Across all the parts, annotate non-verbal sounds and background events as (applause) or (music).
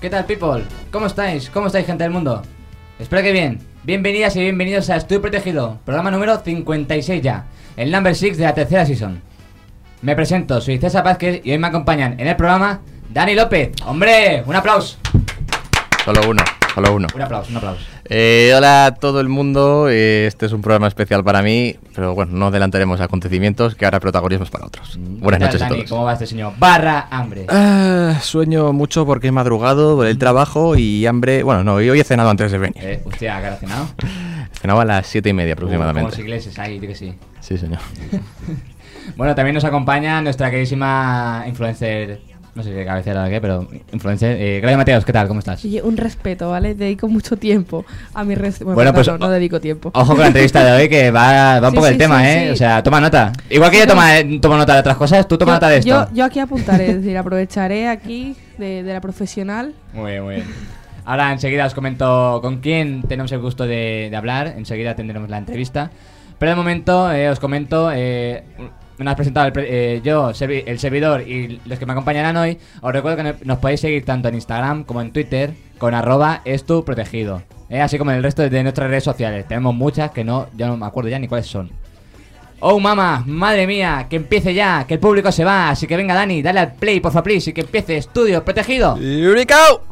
¿Qué tal people? ¿Cómo estáis? ¿Cómo estáis gente del mundo? Espero que bien. Bienvenidas y bienvenidos a Estudio Protegido, programa número 56 ya, el number 6 de la tercera season. Me presento, soy César Vázquez y hoy me acompañan en el programa Dani López. ¡Hombre! ¡Un aplauso! Solo uno, solo uno. Un aplauso, un aplauso. Eh, hola a todo el mundo, eh, este es un programa especial para mí, pero bueno, no adelantaremos acontecimientos, que ahora protagonismo es para otros. Buenas ¿Qué tal, noches a todos. ¿Cómo va este señor? Barra hambre. Ah, sueño mucho porque he madrugado por el trabajo y hambre... Bueno, no, hoy he cenado antes de venir. Eh, hostia, ¿qué ha cenado? (laughs) Cenaba a las siete y media Uh, como los aproximadamente. ingleses ahí, di que sí. Sí, señor. (laughs) Bueno, también nos acompaña nuestra queridísima influencer, no sé si de cabecera o qué, pero influencer. Eh, Claudia Mateos, ¿qué tal? ¿Cómo estás? Oye, un respeto, ¿vale? Dedico mucho tiempo a mi res... Bueno, Bueno, no, pues, no, no dedico tiempo. Ojo con la entrevista de hoy que va, va (laughs) un Sí, poco sí, el tema, sí, ¿eh? O sea, toma nota. Igual que yo toma, eh, tomo nota de otras cosas, tú toma yo, nota de esto. Yo, yo aquí apuntaré, es decir, aprovecharé aquí de, de la profesional. Muy bien, muy bien. Ahora enseguida os comento con quién tenemos el gusto de, de hablar, enseguida tendremos la entrevista. Pero de momento eh, os comento, eh, me has presentado el eh, yo, el servidor y los que me acompañarán hoy. Os recuerdo que no- nos podéis seguir tanto en Instagram como en Twitter con arroba estu protegido. eh, así como en el resto de nuestras redes sociales. Tenemos muchas que no, ya no me acuerdo ya ni cuáles son. Oh mamá, madre mía, que empiece ya, que el público se va, así que venga Dani, dale al play, por favor, please, y que empiece Estudio Protegido. ¡Yurikao!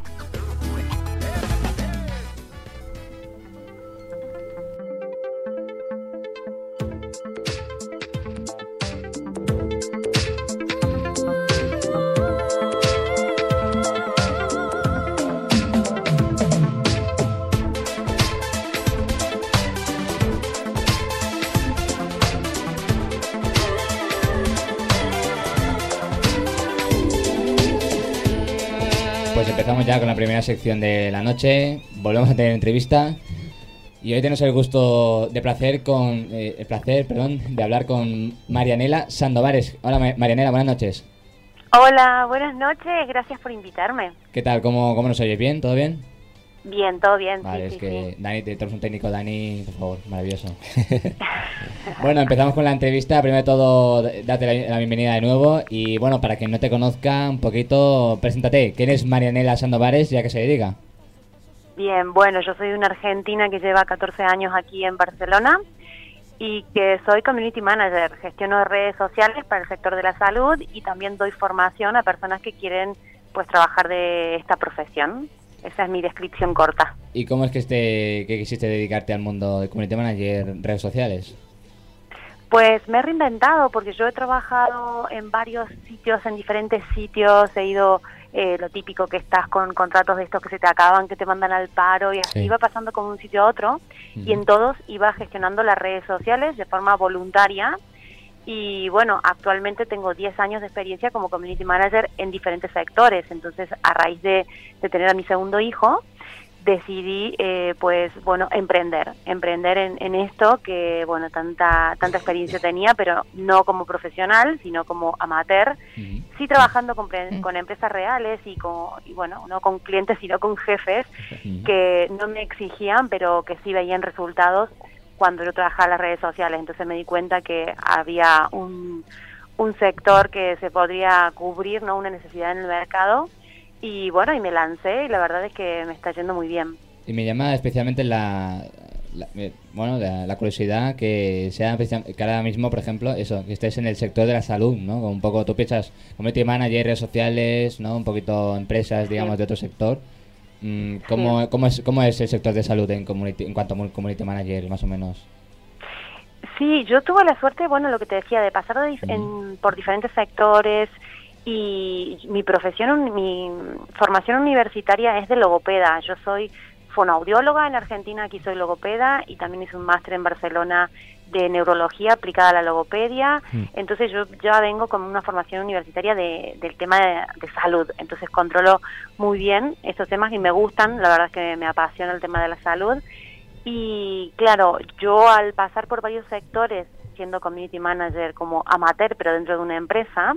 Sección de la noche. Volvemos a tener entrevista. Y hoy tenemos el gusto de placer con eh, el placer, perdón, de hablar con Marianela Sandovares. Hola Ma- Marianela, buenas noches. Hola, buenas noches, gracias por invitarme. ¿Qué tal? ¿Cómo, cómo nos oyes? ¿Bien? ¿Todo bien? Bien, todo bien, Vale, sí, es que sí. Dani, te tenemos un técnico, Dani, por favor, maravilloso. (laughs) bueno, empezamos con la entrevista. Primero de todo, date la, la bienvenida de nuevo. Y bueno, para quien no te conozca, un poquito, preséntate. ¿Quién es Marianela Sandovares y a qué se dedica? Bien, bueno, yo soy una argentina que lleva 14 años aquí en Barcelona y que soy community manager, gestiono redes sociales para el sector de la salud y también doy formación a personas que quieren pues trabajar de esta profesión. Esa es mi descripción corta. ¿Y cómo es que, este, que quisiste dedicarte al mundo de community manager, redes sociales? Pues me he reinventado porque yo he trabajado en varios sitios, en diferentes sitios, he ido eh, lo típico que estás con contratos de estos que se te acaban, que te mandan al paro y así Sí. iba pasando como un sitio a otro y en todos iba gestionando las redes sociales de forma voluntaria y bueno, actualmente tengo 10 años de experiencia como community manager en diferentes sectores, entonces a raíz de, de tener a mi segundo hijo, decidí eh, pues bueno emprender emprender en, en esto que bueno tanta tanta experiencia tenía pero no como profesional sino como amateur. Sí trabajando con, con empresas reales y con y bueno no con clientes sino con jefes que no me exigían pero que sí veían resultados cuando yo trabajaba en las redes sociales entonces me di cuenta que había un un sector que se podría cubrir no una necesidad en el mercado y bueno y me lancé y la verdad es que me está yendo muy bien Y me llama especialmente la, eh, bueno, la, curiosidad que sea que ahora mismo, por ejemplo, eso, que estés en el sector de la salud, ¿no? Como Un poco, tú piensas community manager, redes sociales, ¿no? Un poquito empresas, digamos, de otro sector. Mm, ¿Cómo, cómo, es, ¿Cómo es el sector de salud en, community, en cuanto a mu- community manager, más o menos? Sí, yo tuve la suerte, bueno, lo que te decía, de pasar de en- por diferentes sectores y mi profesión, mi formación universitaria es de logopeda. Yo soy fonoaudióloga en Argentina, aquí soy logopeda y también hice un máster en Barcelona de neurología aplicada a la logopedia. Entonces yo ya vengo con una formación universitaria de, del tema de, de, salud. Entonces controlo muy bien estos temas y me gustan. La verdad es que me apasiona el tema de la salud. Y claro, yo al pasar por varios sectores, siendo community manager como amateur, pero dentro de una empresa,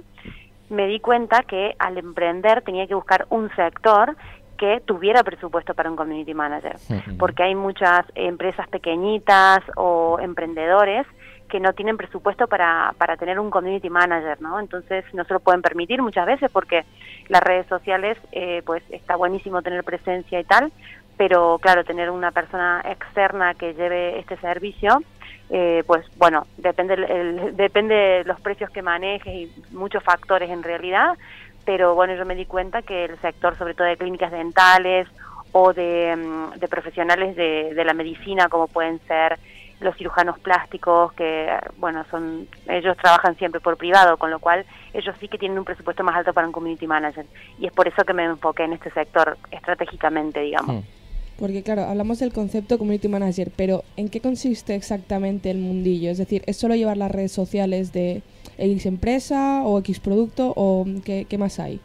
me di cuenta que al emprender tenía que buscar un sector que tuviera presupuesto para un community manager, porque hay muchas empresas pequeñitas o emprendedores que no tienen presupuesto para, para tener un community manager, ¿no? Entonces no se lo pueden permitir muchas veces porque las redes sociales, eh, pues está buenísimo tener presencia y tal, pero claro, tener una persona externa que lleve este servicio, eh, pues bueno, depende, el, depende de los precios que manejes y muchos factores en realidad, pero bueno, yo me di cuenta que el sector, sobre todo de clínicas dentales o de, mm, de profesionales de, de la medicina, como pueden ser los cirujanos plásticos, que bueno, son ellos trabajan siempre por privado, con lo cual ellos sí que tienen un presupuesto más alto para un community manager. Y es por eso que me enfoqué en este sector estratégicamente, digamos. Hmm. Porque claro, hablamos del concepto community manager, pero ¿en qué consiste exactamente el mundillo? Es decir, ¿es solo llevar las redes sociales de X empresa o X producto o qué, más hay?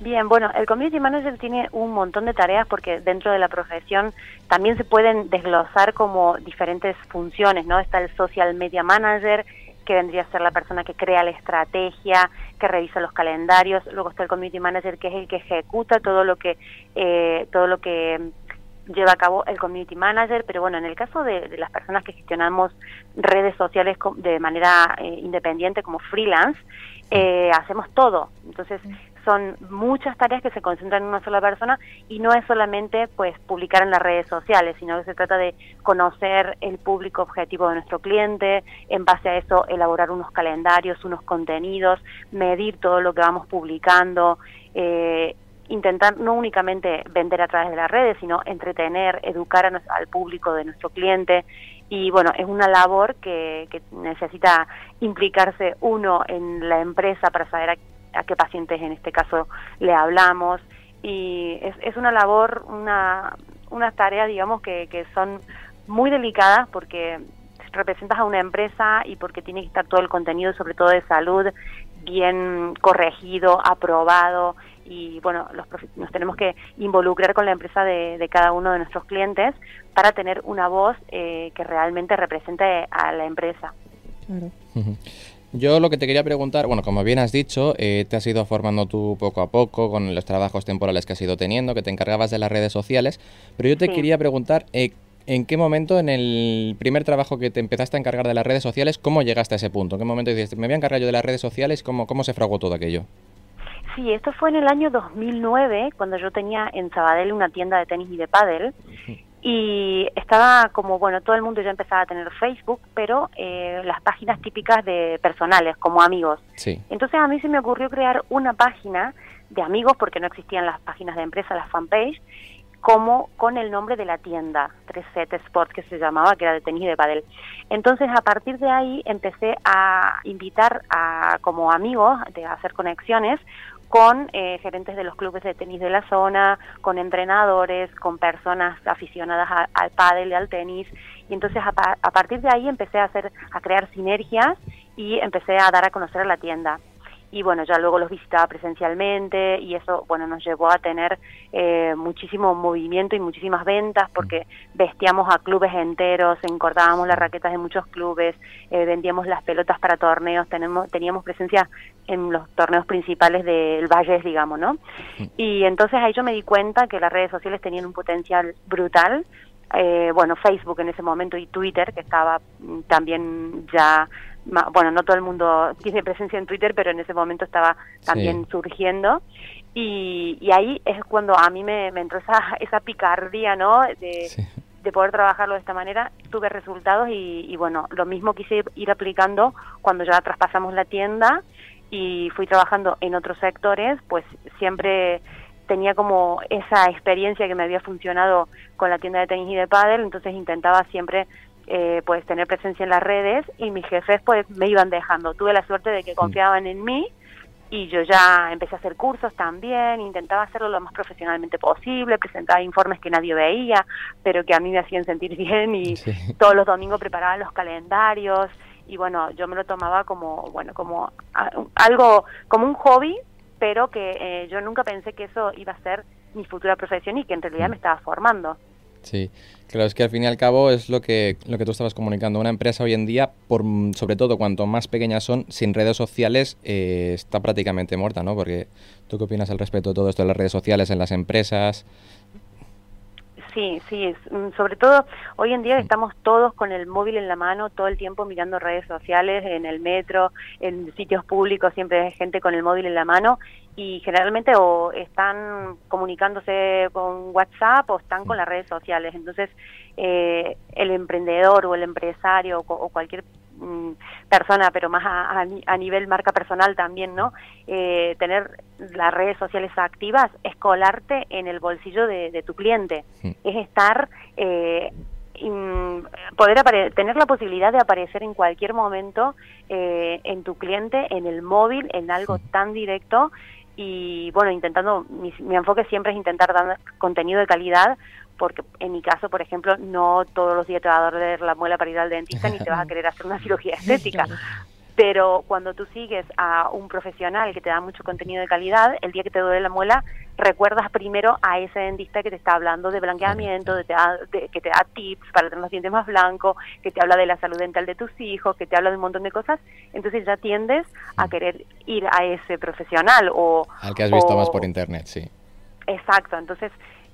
Bien, bueno, el community manager tiene un montón de tareas porque dentro de la profesión también se pueden desglosar como diferentes funciones, ¿no? Está el social media manager, que vendría a ser la persona que crea la estrategia, que revisa los calendarios, luego está el community manager que es el que ejecuta todo lo que eh, todo lo que lleva a cabo el community manager, pero bueno, en el caso de, de las personas que gestionamos redes sociales de manera eh, independiente como freelance, eh, hacemos todo. Entonces, son muchas tareas que se concentran en una sola persona y no es solamente pues publicar en las redes sociales, sino que se trata de conocer el público objetivo de nuestro cliente, en base a eso elaborar unos calendarios, unos contenidos, medir todo lo que vamos publicando, eh, intentar no únicamente vender a través de las redes, sino entretener, educar a, al público de nuestro cliente. Y bueno, es una labor que, que necesita implicarse uno en la empresa para saber a a qué pacientes en este caso le hablamos y es, es una labor, una, una tarea digamos que, que son muy delicadas porque representas a una empresa y porque tiene que estar todo el contenido, sobre todo de salud, bien corregido, aprobado y bueno, los nos tenemos que involucrar con la empresa de, de, cada uno de nuestros clientes para tener una voz eh, que realmente represente a la empresa. Claro. Yo lo que te quería preguntar, bueno, como bien has dicho, eh, te has ido formando tú poco a poco con los trabajos temporales que has ido teniendo, que te encargabas de las redes sociales, pero yo te sí. quería preguntar, eh, ¿en qué momento en el primer trabajo que te empezaste a encargar de las redes sociales, cómo llegaste a ese punto? ¿En qué momento dices, me voy a encargar yo de las redes sociales? ¿Cómo, cómo se fraguó todo aquello? Sí, esto fue en el año 2009, cuando yo tenía en Sabadell una tienda de tenis y de pádel, y estaba como, bueno, todo el mundo ya empezaba a tener Facebook, pero eh, las páginas típicas de personales, como amigos. Sí. Entonces a mí se me ocurrió crear una página de amigos, porque no existían las páginas de empresa, las fanpage, como con el nombre de la tienda, 3set Sport, que se llamaba, que era de tenis y de padel. Entonces, a partir de ahí empecé a invitar a como amigos, de hacer conexiones con eh, gerentes de los clubes de tenis de la zona, con entrenadores, con personas aficionadas al pádel y al tenis. Y entonces a, a, partir de ahí empecé a hacer, a crear sinergias y empecé a dar a conocer a la tienda. Y bueno, ya luego los visitaba presencialmente y eso, bueno, nos llevó a tener eh, muchísimo movimiento y muchísimas ventas porque vestíamos a clubes enteros, encordábamos las raquetas de muchos clubes, eh, vendíamos las pelotas para torneos, tenemos, teníamos presencia en los torneos principales del Valles, digamos, ¿no? Y entonces ahí yo me di cuenta que las redes sociales tenían un potencial brutal. Eh, bueno, Facebook en ese momento y Twitter, que estaba también ya, bueno, no todo el mundo tiene presencia en Twitter, pero en ese momento estaba también sí. surgiendo. Y, y, ahí es cuando a mí me, me entró esa, (laughs) esa picardía, ¿no? De, sí. de poder trabajarlo de esta manera, tuve resultados y, y bueno, lo mismo quise ir aplicando cuando ya traspasamos la tienda y fui trabajando en otros sectores, pues siempre tenía como esa experiencia que me había funcionado con la tienda de tenis y de pádel, entonces intentaba siempre eh, pues tener presencia en las redes y mis jefes pues me iban dejando. Tuve la suerte de que confiaban en mí y yo ya empecé a hacer cursos también, intentaba hacerlo lo más profesionalmente posible, presentaba informes que nadie veía, pero que a mí me hacían sentir (laughs) bien y Sí. todos los domingos preparaba los calendarios y bueno, yo me lo tomaba como, bueno, como algo, como un hobby, pero que eh, yo nunca pensé que eso iba a ser mi futura profesión y que en realidad me estaba formando. Sí, claro, es que al fin y al cabo es lo que, lo que tú estabas comunicando. Una empresa hoy en día, por, sobre todo cuanto más pequeñas son, sin redes sociales, eh, está prácticamente muerta, ¿no? Porque tú qué opinas al respecto de todo esto de las redes sociales en las empresas. Sí, sí, mm, sobre todo hoy en día estamos todos con el móvil en la mano todo el tiempo mirando redes sociales, en el metro, en sitios públicos, siempre hay gente con el móvil en la mano y generalmente o están comunicándose con WhatsApp o están con las redes sociales. Entonces, eh, el emprendedor o el empresario o, o cualquier persona, pero más a, a ni- a nivel marca personal también, ¿no? Eh, tener las redes sociales activas es colarte en el bolsillo de, de tu cliente, Mm. es estar, eh, poder tener la posibilidad de aparecer en cualquier momento eh, en tu cliente, en el móvil, en algo tan directo y bueno, intentando, mi, mi enfoque siempre es intentar dar contenido de calidad porque en mi caso, por ejemplo, no todos los días te va a doler la muela para ir al dentista ni te vas a (laughs) querer hacer una cirugía estética. Pero cuando tú sigues a un profesional que te da mucho contenido de calidad, el día que te duele la muela, recuerdas primero a ese dentista que te está hablando de blanqueamiento, de te da- de- que te da tips para tener los dientes más blancos, que te habla de la salud dental de tus hijos, que te habla de un montón de cosas. Entonces ya tiendes a querer ir a ese profesional o... Al que has visto o- más por internet, sí. Exacto, entonces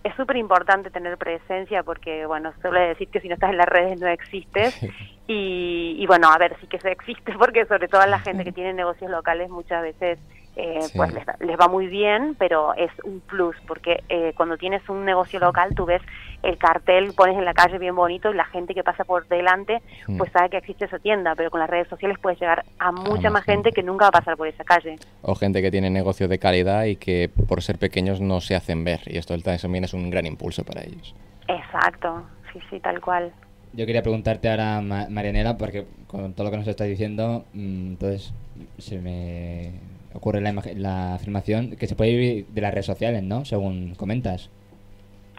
es súper importante tener presencia porque, bueno, suele decir que si no estás en las redes no existes. Y, y, bueno, a ver, sí que se existe (laughs) porque sobre todo a la gente que tiene negocios locales muchas veces eh, Sí. pues les, les va muy bien, pero es un plus porque eh, cuando tienes un negocio local tú ves el cartel, pones en la calle bien bonito y la gente que pasa por delante Mm. pues sabe que existe esa tienda, pero con las redes sociales puedes llegar a mucha más más gente que nunca va a pasar por esa calle. O gente que tiene negocio de calidad y que por ser pequeños no se hacen ver. Y esto también es un gran impulso para ellos. Exacto, sí, sí, tal cual. Yo quería preguntarte ahora, Ma- Marianela, porque con todo lo que nos estás diciendo, mm, entonces se me ocurre la, la afirmación que se puede vivir de las redes sociales, ¿no? Según comentas.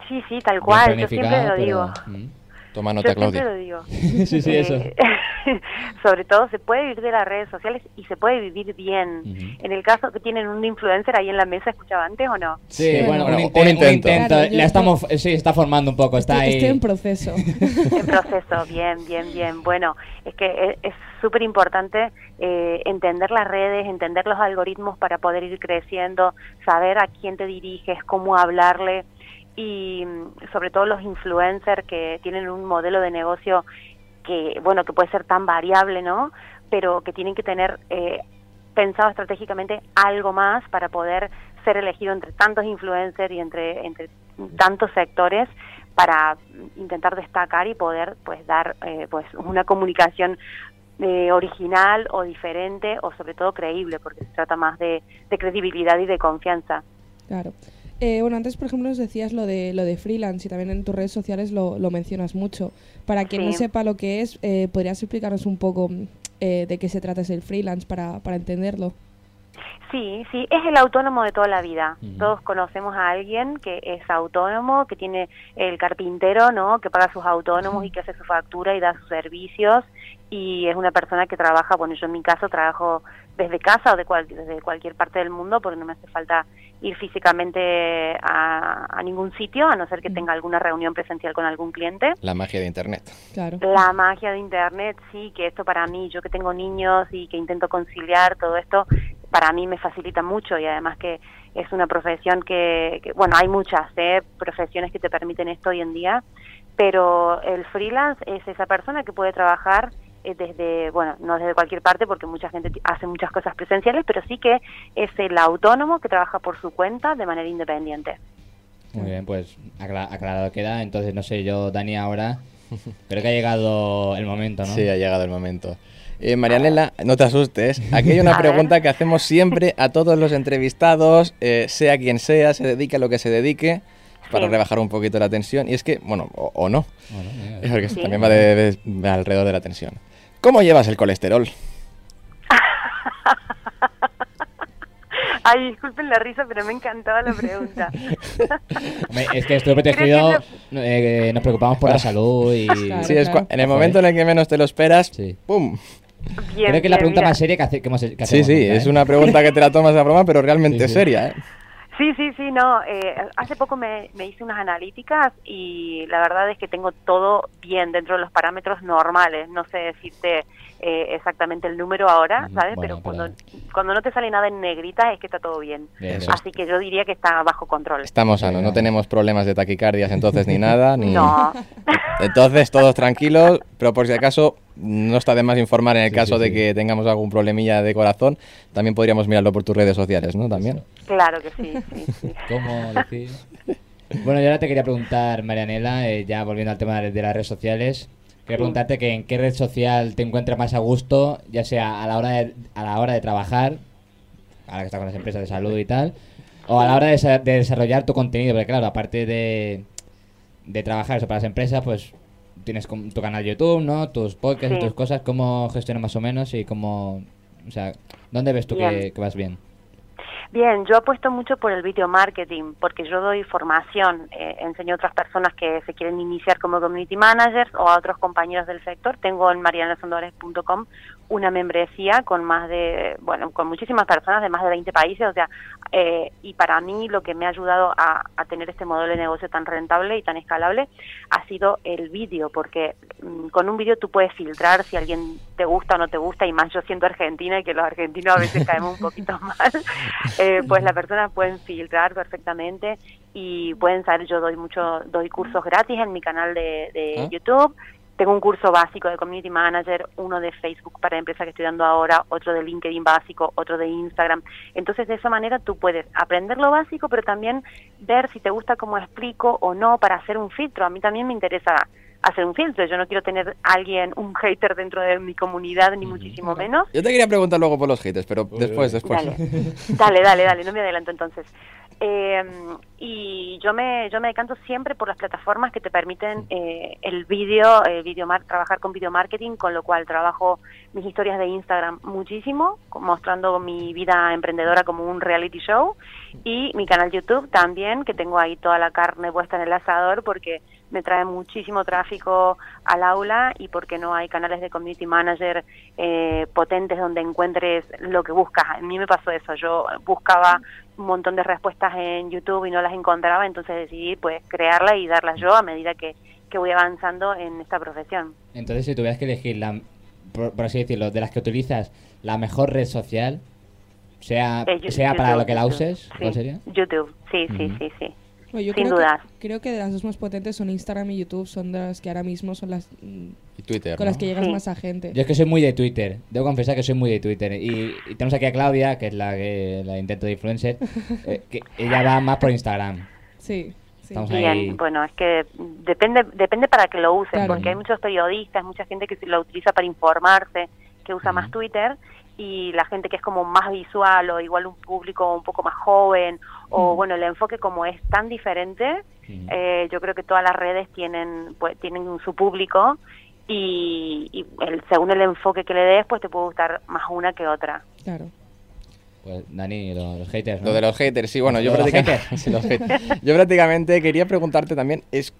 Sí, sí, tal cual, yo siempre lo pero- digo. Mm. Toma Yo nota, siempre Claudia. lo digo. (laughs) sí, sí, eso. Eh, (laughs) sobre todo se puede vivir de las redes sociales y se puede vivir bien. En el caso que tienen un influencer ahí en la mesa, ¿escuchaba antes o no? Sí, Sí. bueno, Bueno, un, un inte- un intento. intento. Claro, yo la estoy- estamos, sí, está formando un poco, está Estoy, ahí. estoy en proceso. (laughs) En proceso, bien, bien, bien. Bueno, es que es- es súper importante eh, entender las redes, entender los algoritmos para poder ir creciendo, saber a quién te diriges, cómo hablarle y sobre todo los influencers que tienen un modelo de negocio que, bueno, que puede ser tan variable, ¿no? Pero que tienen que tener eh, pensado estratégicamente algo más para poder ser elegido entre tantos influencers y entre, entre tantos sectores para intentar destacar y poder pues dar eh, pues una comunicación eh, original o diferente o sobre todo creíble porque se trata más de, de credibilidad y de confianza. Claro. Eh, bueno, antes, por ejemplo, nos decías lo de lo de freelance y también en tus redes sociales lo, lo mencionas mucho. Para quien no sepa lo que es, eh, ¿podrías explicarnos un poco eh, de qué se trata ese freelance para, para entenderlo? Sí, sí, es el autónomo de toda la vida. Todos conocemos a alguien que es autónomo, que tiene el carpintero, ¿no? Que paga sus autónomos y que hace su factura y da sus servicios. Y es una persona que trabaja, bueno, yo en mi caso trabajo desde casa o de cual- desde cualquier parte del mundo porque no me hace falta ir físicamente a, a ningún sitio, a no ser que tenga alguna reunión presencial con algún cliente. La magia de internet. Claro. La magia de Internet, sí, que esto para mí, yo que tengo niños y que intento conciliar todo esto, para mí me facilita mucho y además que es una profesión que, que- bueno, hay muchas ¿eh? profesiones que te permiten esto hoy en día, pero el freelance es esa persona que puede trabajar eh, desde, bueno, no desde cualquier parte porque mucha gente hace muchas cosas presenciales, pero sí que es el autónomo que trabaja por su cuenta de manera independiente. Muy bien, pues acla- aclarado queda. Entonces, no sé, yo, Dani, ahora (laughs) creo que ha llegado el momento, ¿no? Sí, ha llegado el momento. Eh, Marianela, no te asustes. Aquí hay (laughs) A una ver. pregunta que hacemos siempre a todos los entrevistados, eh, sea quien sea, se dedique a lo que se dedique, para Sí. rebajar un poquito la tensión. Y es que, bueno, o, o no, Bueno, mira, es porque Sí. también va de- de- de alrededor de la tensión. ¿Cómo llevas el colesterol? Ay, disculpen la risa, pero me encantaba la pregunta. (laughs) Es que estoy protegido, eh, nos preocupamos por la salud y... Claro. Sí, es cua- en el momento en el que menos te lo esperas, Sí. ¡pum! Bien, Creo que es la pregunta mira. más seria que, hace- que hemos que Sí, hacemos sí, nunca, es ¿eh? una pregunta que te la tomas a broma, pero realmente Sí, sí. seria, ¿eh? Sí, sí, sí, no. eh, hace poco me, me hice unas analíticas y la verdad es que tengo todo bien dentro de los parámetros normales. No sé decirte eh, exactamente el número ahora, ¿sabes? bueno, pero cuando, pero- cuando no te sale nada en negrita es que está todo bien. Eso. Así que yo diría que está bajo control. Estamos sanos, no tenemos problemas de taquicardias entonces ni nada, (laughs) ni... No, (laughs) Entonces, todos tranquilos, pero por si acaso, no está de más informar en el Sí, caso sí, de sí. que tengamos algún problemilla de corazón, también podríamos mirarlo por tus redes sociales, ¿no? También. claro que sí, sí, sí. (laughs) ¿Cómo decir? Bueno, yo ahora te quería preguntar, Marianela, eh, ya volviendo al tema de, de las redes sociales, quería preguntarte que en qué red social te encuentras más a gusto, ya sea a la hora de, a la hora de trabajar, ahora que estás con las empresas de salud y tal, o a la hora de, desa- de desarrollar tu contenido, porque claro, aparte de, de trabajar eso para las empresas, pues tienes tu canal de YouTube, ¿no? Tus podcasts y tus cosas, ¿cómo gestionas más o menos y cómo, o sea, dónde ves tú que vas bien? Bien, yo apuesto mucho por el video marketing porque yo doy formación, eh, enseño a otras personas que se quieren iniciar como community managers o a otros compañeros del sector. Tengo en marianasondores.com una membresía con más de, bueno, con muchísimas personas de más de 20 países, o sea, eh, y para mí lo que me ha ayudado a, a tener este modelo de negocio tan rentable y tan escalable ha sido el vídeo, porque mm, con un vídeo tú puedes filtrar si alguien te gusta o no te gusta, y más yo siendo argentina y que los argentinos a veces caemos un poquito (laughs) mal, eh, pues las personas pueden filtrar perfectamente y pueden saber, yo doy mucho, doy cursos gratis en mi canal de, de Ah. YouTube, tengo un curso básico de Community Manager, uno de Facebook para empresas que estoy dando ahora, otro de LinkedIn básico, otro de Instagram. Entonces, de esa manera tú puedes aprender lo básico, pero también ver si te gusta cómo explico o no para hacer un filtro. A mí también me interesa hacer un filtro. Yo no quiero tener alguien, un hater dentro de mi comunidad, ni muchísimo menos. Yo te quería preguntar luego por los haters, pero después, después. Dale, dale, dale, dale, no me adelanto entonces. Eh, y yo me yo me decanto siempre por las plataformas que te permiten eh, el vídeo, eh, video mar- trabajar con video marketing, con lo cual trabajo mis historias de Instagram muchísimo, mostrando mi vida emprendedora como un reality show. Y mi canal YouTube también, que tengo ahí toda la carne puesta en el asador porque me trae muchísimo tráfico al aula y porque no hay canales de community manager eh, potentes donde encuentres lo que buscas. A mí me pasó eso, yo buscaba un montón de respuestas en YouTube y no las encontraba, entonces decidí pues crearla y darlas yo a medida que, que voy avanzando en esta profesión. Entonces, si tuvieras que elegir, la, por, por así decirlo, de las que utilizas, la mejor red social, sea, Eh, sea para lo que la uses, Sí, ¿cuál sería? YouTube, sí, sí, sí, sí. Bueno, yo Sin creo dudas. Que, creo que de las dos más potentes son Instagram y YouTube, son de las que ahora mismo son las mm, Y Twitter, con ¿no? las que llegas Sí. más a gente. Yo es que soy muy de Twitter, debo confesar que soy muy de Twitter. Y, y tenemos aquí a Claudia, que es la que la intento de influencer, (laughs) eh, que ella va más por Instagram. Sí, Bien, ahí. bueno, es que depende depende para que lo usen, Claro. porque hay muchos periodistas, mucha gente que lo utiliza para informarse, que usa más. Twitter, y la gente que es como más visual o igual un público un poco más joven, o bueno, el enfoque como es tan diferente, eh, yo creo que todas las redes tienen pues tienen su público y, y el, según el enfoque que le des, pues te puede gustar más una que otra. Claro. Pues Dani, lo- los, haters. ¿no? Lo de los haters, sí, bueno, yo los prácticamente, (laughs) los haters. yo prácticamente quería preguntarte también, es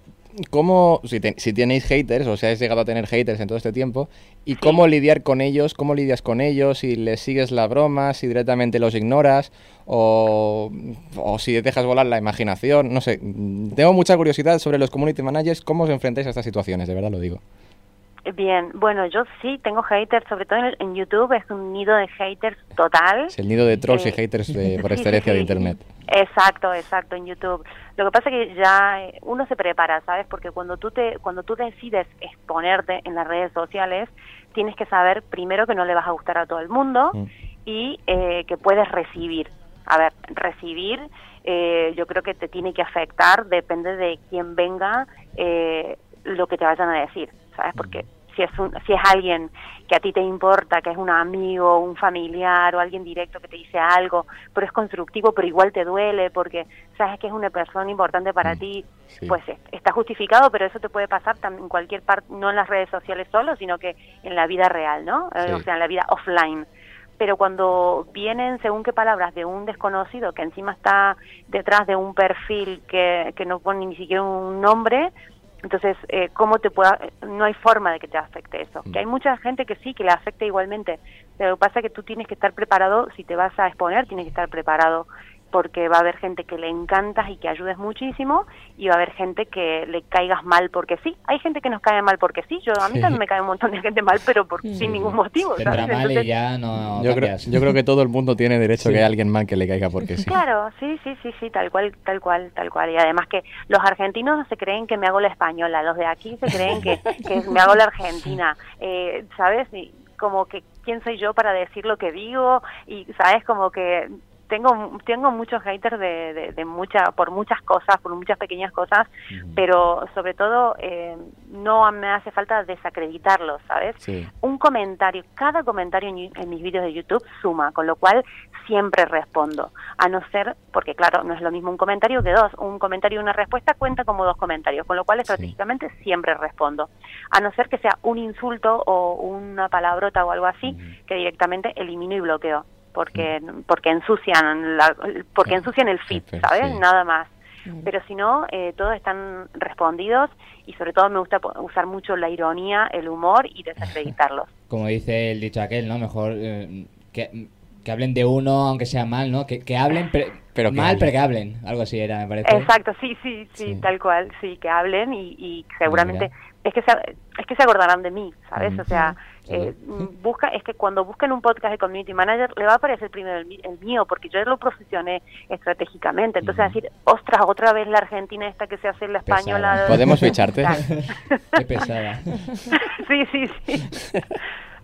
cómo, si, te- si tenéis haters, o si has llegado a tener haters en todo este tiempo, y cómo lidiar con ellos, cómo lidias con ellos, si les sigues la broma, si directamente los ignoras, o, o si dejas volar la imaginación, no sé. Tengo mucha curiosidad sobre los community managers, cómo os enfrentáis a estas situaciones, de verdad lo digo. Bien, bueno, yo sí tengo haters, sobre todo en, en YouTube, es un nido de haters total. Es el nido de trolls y Eh, haters de- (laughs) por sí, sí, excelencia de. Internet. Exacto, exacto, en YouTube. Lo que pasa es que ya eh, uno se prepara, ¿sabes? Porque cuando tú te cuando tú decides exponerte en las redes sociales, tienes que saber primero que no le vas a gustar a todo el mundo Mm. y eh, que puedes recibir. A ver, recibir eh, yo creo que te tiene que afectar, depende de quién venga, eh, lo que te vayan a decir, ¿sabes? Porque si es, un, si es alguien que a ti te importa, que es un amigo, un familiar o alguien directo que te dice algo, pero es constructivo, pero igual te duele porque sabes que es una persona importante para Mm, ti, sí. pues es- está justificado, pero eso te puede pasar también en cualquier parte, no en las redes sociales solo, sino que en la vida real, ¿no? Eh, Sí. O sea, en la vida offline. pero cuando vienen según qué palabras de un desconocido que encima está detrás de un perfil que, que no pone ni siquiera un nombre, entonces, eh, ¿cómo te pueda, no hay forma de que te afecte eso? Que hay mucha gente que sí, que le afecta igualmente, pero lo que pasa es que tú tienes que estar preparado, si te vas a exponer, tienes que estar preparado porque va a haber gente que le encantas y que ayudes muchísimo y va a haber gente que le caigas mal porque sí. Hay gente que nos cae mal porque sí. Yo a mí Sí. también me cae un montón de gente mal, pero por, sin ningún motivo. ¿sabes? entra mal y Entonces, ya no Yo creo, yo creo que todo el mundo tiene derecho a que haya alguien mal que le caiga porque sí. Claro, sí, sí, sí, sí, tal cual, tal cual, tal cual. Y además que los argentinos se creen que me hago la española, los de aquí se creen que, que (laughs) me hago la argentina, eh, ¿sabes? Y como que quién soy yo para decir lo que digo y, ¿sabes? Como que tengo tengo muchos haters de, de, de mucha por muchas cosas, por muchas pequeñas cosas, pero sobre todo eh, no me hace falta desacreditarlos, ¿sabes? Sí. un comentario, cada comentario en, en mis vídeos de YouTube suma, con lo cual siempre respondo. A no ser, porque claro, no es lo mismo un comentario que dos. Un comentario y una respuesta cuenta como dos comentarios, con lo cual estratégicamente siempre respondo. A no ser que sea un insulto o una palabrota o algo así, que directamente elimino y bloqueo. Porque, porque ensucian la- porque ensucian el feed, ¿sabes? sí. Nada más. Pero si no, eh, todos están respondidos y sobre todo me gusta usar mucho la ironía, el humor y desacreditarlos. (laughs) Como dice el dicho aquel, ¿no? Mejor eh, que, que hablen de uno, aunque sea mal, ¿no? Que, que hablen, pero, Pero que mal, hablen. pero que hablen. Algo así era, me parece. Exacto, sí, sí, sí, Sí. tal cual, sí, que hablen y, y seguramente. Es que se, es que se acordarán de mí, ¿sabes? Mm. O sea, eh, busca es que cuando busquen un podcast de community manager le va a aparecer primero el, el mío porque yo lo posicioné estratégicamente. Entonces decir, ostras, otra vez la Argentina esta que se hace la Pesada. española. ¿Podemos ficharte? (laughs) Qué pesada. (laughs) sí, sí, sí.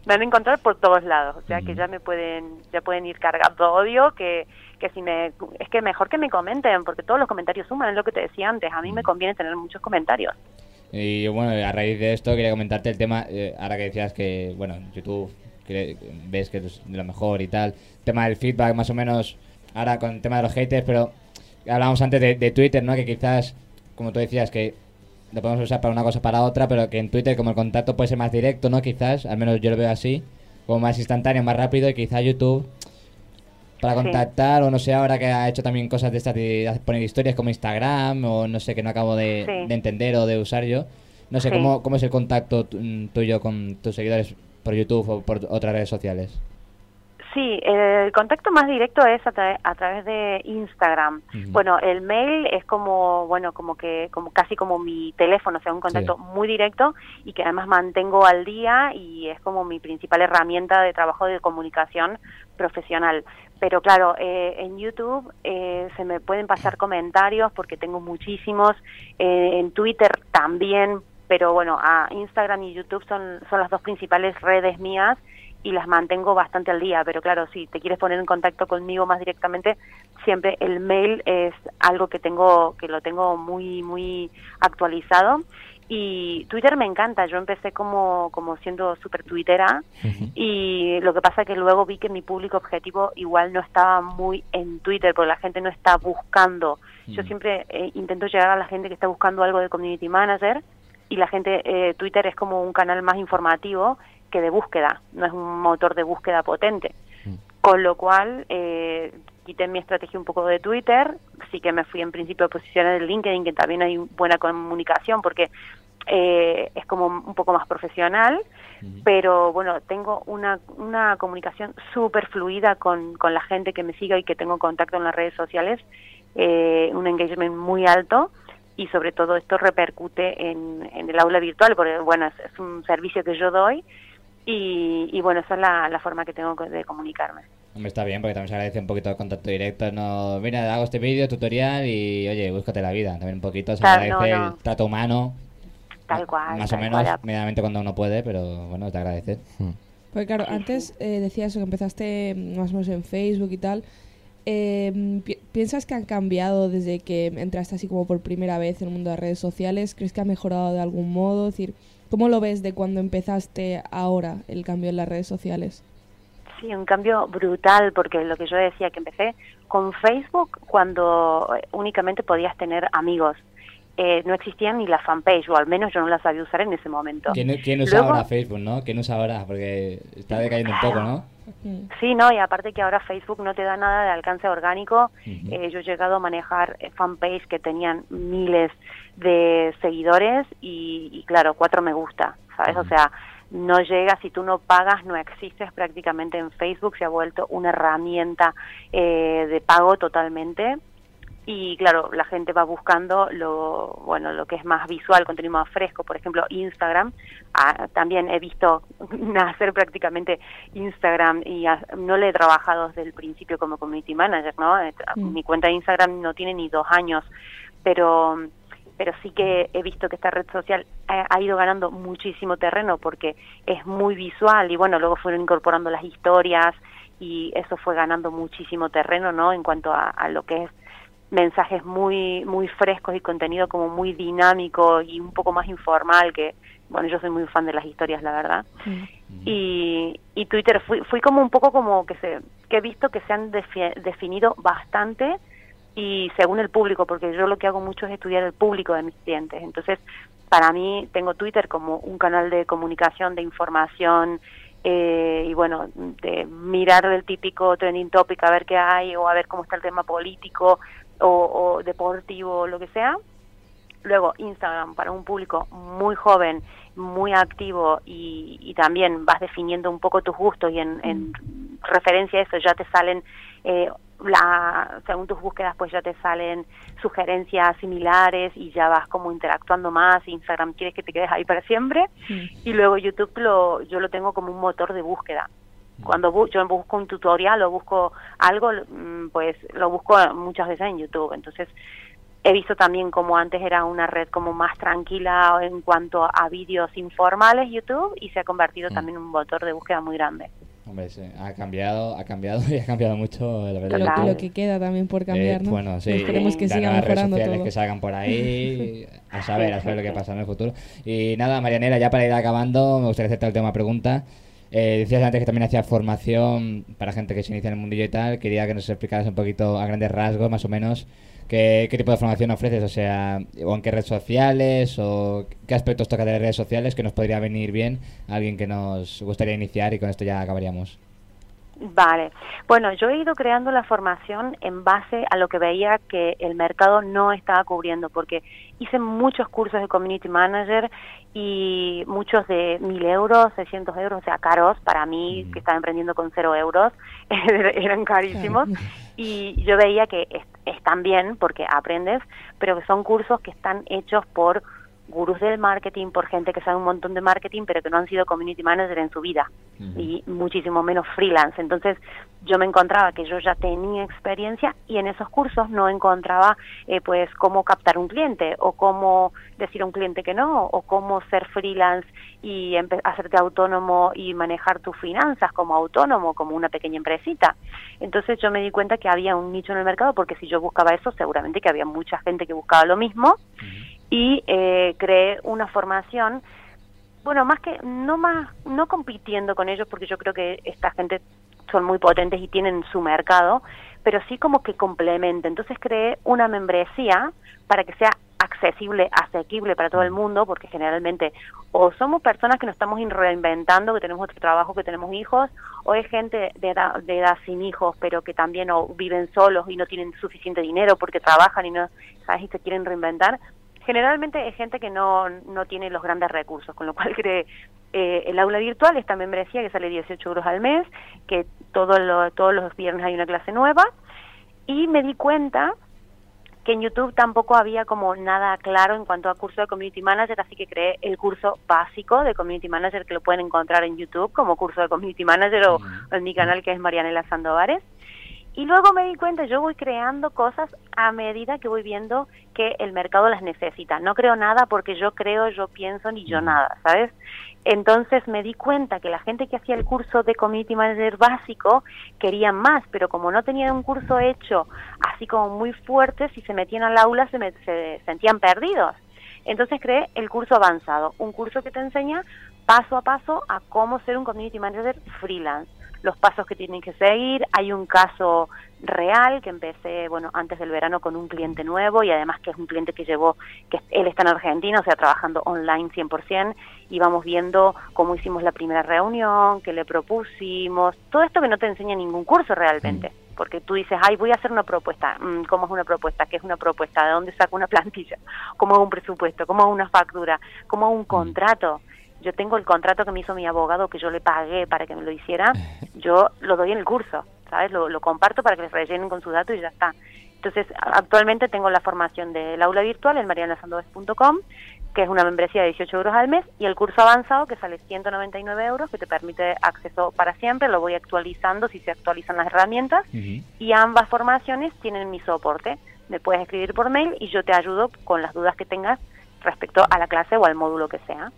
Me van a encontrar por todos lados, o sea que ya me pueden ya pueden ir cargando odio que que si me es que mejor que me comenten porque todos los comentarios suman es lo que te decía antes a mí me conviene tener muchos comentarios Y bueno, a raíz de esto quería comentarte el tema, eh, ahora que decías que, bueno, YouTube ves que es de lo mejor y tal, tema del feedback más o menos, ahora con el tema de los haters, pero hablábamos antes de, de Twitter, ¿no? Que quizás, como tú decías, que lo podemos usar para una cosa para otra, pero que en Twitter como el contacto puede ser más directo, ¿no? Quizás, al menos yo lo veo así, como más instantáneo, más rápido y quizás YouTube para Sí. contactar o no sé ahora que ha hecho también cosas de estas de poner historias como Instagram o no sé que no acabo de, Sí. de entender o de usar yo no sé Sí. cómo, cómo es el contacto tu- tuyo con tus seguidores por YouTube o por otras redes sociales Sí, el contacto más directo es a, tra- a través de Instagram. Bueno, el mail es como, bueno, como que, como casi como mi teléfono, o sea, un contacto Sí. muy directo y que además mantengo al día y es como mi principal herramienta de trabajo de comunicación profesional. Pero claro, eh, en YouTube eh, se me pueden pasar comentarios porque tengo muchísimos, eh, en Twitter también, pero bueno, a Instagram y YouTube son, son las dos principales redes mías y las mantengo bastante al día, pero claro, si te quieres poner en contacto conmigo más directamente, siempre el mail es algo que tengo que lo tengo muy muy actualizado y Twitter me encanta, yo empecé como como siendo súper tuitera y lo que pasa que luego vi que mi público objetivo igual no estaba muy en Twitter porque la gente no está buscando. Yo Mm. siempre eh, intento llegar a la gente que está buscando algo de community manager y la gente eh, Twitter es como un canal más informativo que de búsqueda, no es un motor de búsqueda potente. Con lo cual, eh, quité mi estrategia un poco de Twitter, sí que me fui en principio a posicionar en LinkedIn, que también hay buena comunicación, porque eh, es como un poco más profesional, pero bueno, tengo una, una comunicación súper fluida con, con la gente que me siga y que tengo contacto en las redes sociales, eh, un engagement muy alto y sobre todo esto repercute en, en el aula virtual, porque bueno, es, es un servicio que yo doy y, y bueno, esa es la, la forma que tengo de comunicarme. Hombre, está bien porque también se agradece un poquito el contacto directo no mira hago este vídeo tutorial y oye búscate la vida también un poquito se Claro, agradece no. el trato humano Tal cual. más o menos cual. medianamente cuando uno puede pero bueno es de agradecer Porque claro, antes eh, decías eso, que empezaste mm, más o menos en Facebook y tal. Eh, pi- ¿Piensas que han cambiado desde que entraste así como por primera vez en el mundo de las redes sociales? ¿Crees que ha mejorado de algún modo? Es decir, ¿cómo lo ves de cuando empezaste ahora el cambio en las redes sociales? Sí, un cambio brutal, porque lo que yo decía, que empecé con Facebook cuando únicamente podías tener amigos. Eh, no existían ni la fanpage, o al menos yo no la sabía usar en ese momento. ¿Quién, quién usa Luego- ahora Facebook, no? ¿Quién usa ahora? Porque está decayendo un poco, ¿no? Mm. Sí, no, y aparte que ahora Facebook no te da nada de alcance orgánico. Eh, yo he llegado a manejar eh, fanpage que tenían miles de seguidores y, y claro, cuatro me gusta, ¿sabes? O sea, no llega, si tú no pagas, no existes prácticamente en Facebook, se ha vuelto una herramienta eh, de pago totalmente. Y claro, la gente va buscando lo bueno lo que es más visual, contenido más fresco. Por ejemplo, Instagram. Ah, también he visto (laughs) nacer prácticamente Instagram y ah, no le he trabajado desde el principio como community manager, ¿no? Eh, Mm. Mi cuenta de Instagram no tiene ni dos años, pero pero sí que he visto que esta red social ha, ha ido ganando muchísimo terreno porque es muy visual y bueno, luego fueron incorporando las historias y eso fue ganando muchísimo terreno, ¿no? En cuanto a, a lo que es mensajes muy muy frescos y contenido como muy dinámico y un poco más informal que bueno yo soy muy fan de las historias la verdad Mm. y, y Twitter fui, fui como un poco como que se que he visto que se han defi- definido bastante y según el público porque yo lo que hago mucho es estudiar el público de mis clientes entonces para mí tengo Twitter como un canal de comunicación de información eh, y bueno de mirar el típico trending topic a ver qué hay o a ver cómo está el tema político o, o deportivo o lo que sea Luego, Instagram para un público muy joven, muy activo y, y también vas definiendo un poco tus gustos y en, en referencia a eso ya te salen, eh, la, según tus búsquedas, pues ya te salen sugerencias similares y ya vas como interactuando más. Instagram quieres que te quedes ahí para siempre. Mm. Y luego YouTube lo, yo lo tengo como un motor de búsqueda. Cuando bu- yo busco un tutorial o busco algo, mm, pues lo busco muchas veces en YouTube. Entonces, he visto también como antes era una red como más tranquila en cuanto a vídeos informales YouTube y se ha convertido Mm. también en un motor de búsqueda muy grande. Hombre, sí, ha cambiado, ha cambiado (laughs) y ha cambiado mucho, la verdad. Lo, que queda también por cambiar, Eh, ¿no? Bueno, sí. Esperemos que las siga nuevas redes mejorando sociales todo. que salgan por ahí, (laughs) a saber, a saber lo que pasa en el futuro. Y nada, Marianela, ya para ir acabando, me gustaría hacerte la última pregunta. Eh, decías antes que también hacías formación para gente que se inicia en el mundillo y tal. Quería que nos explicaras un poquito a grandes rasgos, más o menos, qué, qué tipo de formación ofreces, o sea, o en qué redes sociales, o qué aspectos toca de las redes sociales que nos podría venir bien a alguien que nos gustaría iniciar y con esto ya acabaríamos. Vale. Bueno, yo he ido creando la formación en base a lo que veía que el mercado no estaba cubriendo, porque hice muchos cursos de community manager y muchos de mil euros, 600 euros, o sea, caros para mí, Mm. que estaba emprendiendo con cero euros, (laughs) eran carísimos. Y yo veía que es- están bien porque aprendes, pero que son cursos que están hechos por gurús del marketing, por gente que sabe un montón de marketing, pero que no han sido community manager en su vida y muchísimo menos freelance. Entonces yo me encontraba que yo ya tenía experiencia y en esos cursos no encontraba eh, pues cómo captar un cliente o cómo decir a un cliente que no o cómo ser freelance y hacerte autónomo y manejar tus finanzas como autónomo, como una pequeña empresita. Entonces yo me di cuenta que había un nicho en el mercado porque si yo buscaba eso seguramente que había mucha gente que buscaba lo mismo y eh, creé una formación bueno más que no más no compitiendo con ellos porque yo creo que esta gente son muy potentes y tienen su mercado pero sí como que complementa entonces creé una membresía para que sea accesible asequible para todo el mundo porque generalmente o somos personas que nos estamos reinventando que tenemos otro trabajo que tenemos hijos o es gente de edad, de edad sin hijos pero que también o viven solos y no tienen suficiente dinero porque trabajan y no sabes y se quieren reinventar generalmente es gente que no, no tiene los grandes recursos, con lo cual cree eh, el aula virtual, esta membresía que sale 18 euros al mes, que todo lo- todos los viernes hay una clase nueva, y me di cuenta que en YouTube tampoco había como nada claro en cuanto a curso de Community Manager, así que creé el curso básico de Community Manager que lo pueden encontrar en YouTube como curso de Community Manager o, en mi canal que es Marianela Sandovares. Y luego me di cuenta, yo voy creando cosas a medida que voy viendo que el mercado las necesita. No creo nada porque yo creo, yo pienso, ni yo Ujú. nada, ¿sabes? Entonces me di cuenta que la gente que hacía el curso de Community Manager básico quería más, pero como no tenían un curso hecho así como muy fuerte, si se metían al aula se, me- se sentían perdidos. Entonces creé el curso avanzado, un curso que te enseña paso a paso a cómo ser un Community Manager freelance. Los pasos que tienen que seguir. Hay un caso real que empecé, bueno, antes del verano con un cliente nuevo y además que es un cliente que llevó, que él está en Argentina, o sea, trabajando online 100% y vamos viendo cómo hicimos la primera reunión, qué le propusimos, todo esto que no te enseña ningún curso realmente. Porque tú dices, ay, voy a hacer una propuesta. Mm, ¿Cómo es una propuesta? ¿Qué es una propuesta? ¿De dónde saco una (laughs) plantilla? ¿Cómo hago un presupuesto? ¿Cómo hago una factura? ¿Cómo hago un contrato? Yo tengo el contrato que me hizo mi abogado que yo le pagué para que me lo hiciera, yo lo doy en el curso, ¿sabes? Lo, lo comparto para que les rellenen con su dato y ya está. Entonces, actualmente tengo la formación del aula virtual en marianasandoves.com, que es una membresía de 18 euros al mes, y el curso avanzado que sale 199 euros, que te permite acceso para siempre, lo voy actualizando si se actualizan las herramientas, y ambas formaciones tienen mi soporte. Me puedes escribir por mail y yo te ayudo con las dudas que tengas respecto a la clase o al módulo que sea.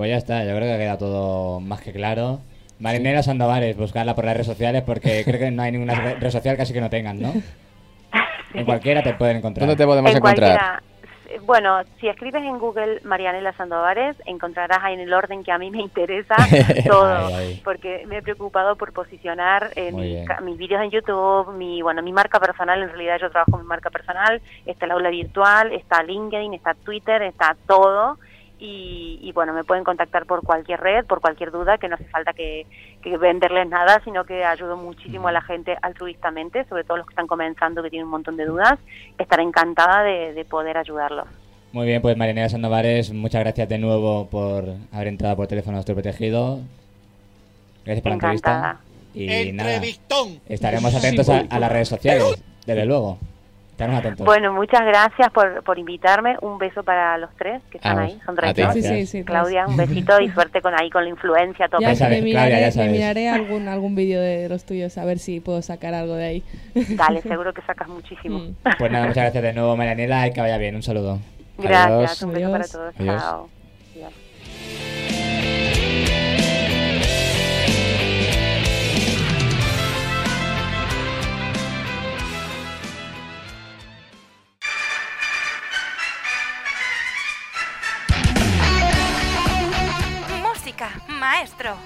Pues ya está, yo creo que queda todo más que claro. Marinera Sandovares, buscarla por las redes sociales porque creo que no hay ninguna re- (laughs) red social casi que no tengan, ¿no? En cualquiera te pueden encontrar. ¿Dónde te podemos En encontrar? cualquiera- bueno, si escribes en Google Marianela Sandovares, encontrarás ahí en el orden que a mí me interesa (laughs) todo, porque me he preocupado por posicionar eh, Muy mi bien. ca- mis vídeos en YouTube, mi bueno, mi marca personal, en realidad yo trabajo en mi marca personal, está el aula virtual, está LinkedIn, está Twitter, está todo. Y, y, bueno, me pueden contactar por cualquier red, por cualquier duda, que no hace falta que, que venderles nada, sino que ayudo muchísimo a la gente altruistamente, sobre todo los que están comenzando, que tienen un montón de dudas. Estaré encantada de, de poder ayudarlos. Muy bien, pues Marinera Sandovares, muchas gracias de nuevo por haber entrado por teléfono a Estoy Protegido. Gracias por la entrevista. Y nada, estaremos atentos a, a las redes sociales, desde luego. Atentos. Bueno, muchas gracias por, por invitarme. Un beso para los tres que están Ah, ahí. Son a ti. tres. Sí, sí, sí. Claudia, un besito y suerte con ahí con la influencia tope. Ya, Ya sabes, me, Claudia, miraré, ya me sabes. miraré algún, algún vídeo de los tuyos a ver si puedo sacar algo de ahí. (laughs) Dale, seguro que sacas muchísimo. Mm. Pues nada, muchas gracias de nuevo, Marianela, y que vaya bien. Un saludo. Gracias, Adiós. un beso Adiós. para todos. Adiós. Chao. Música, maestro.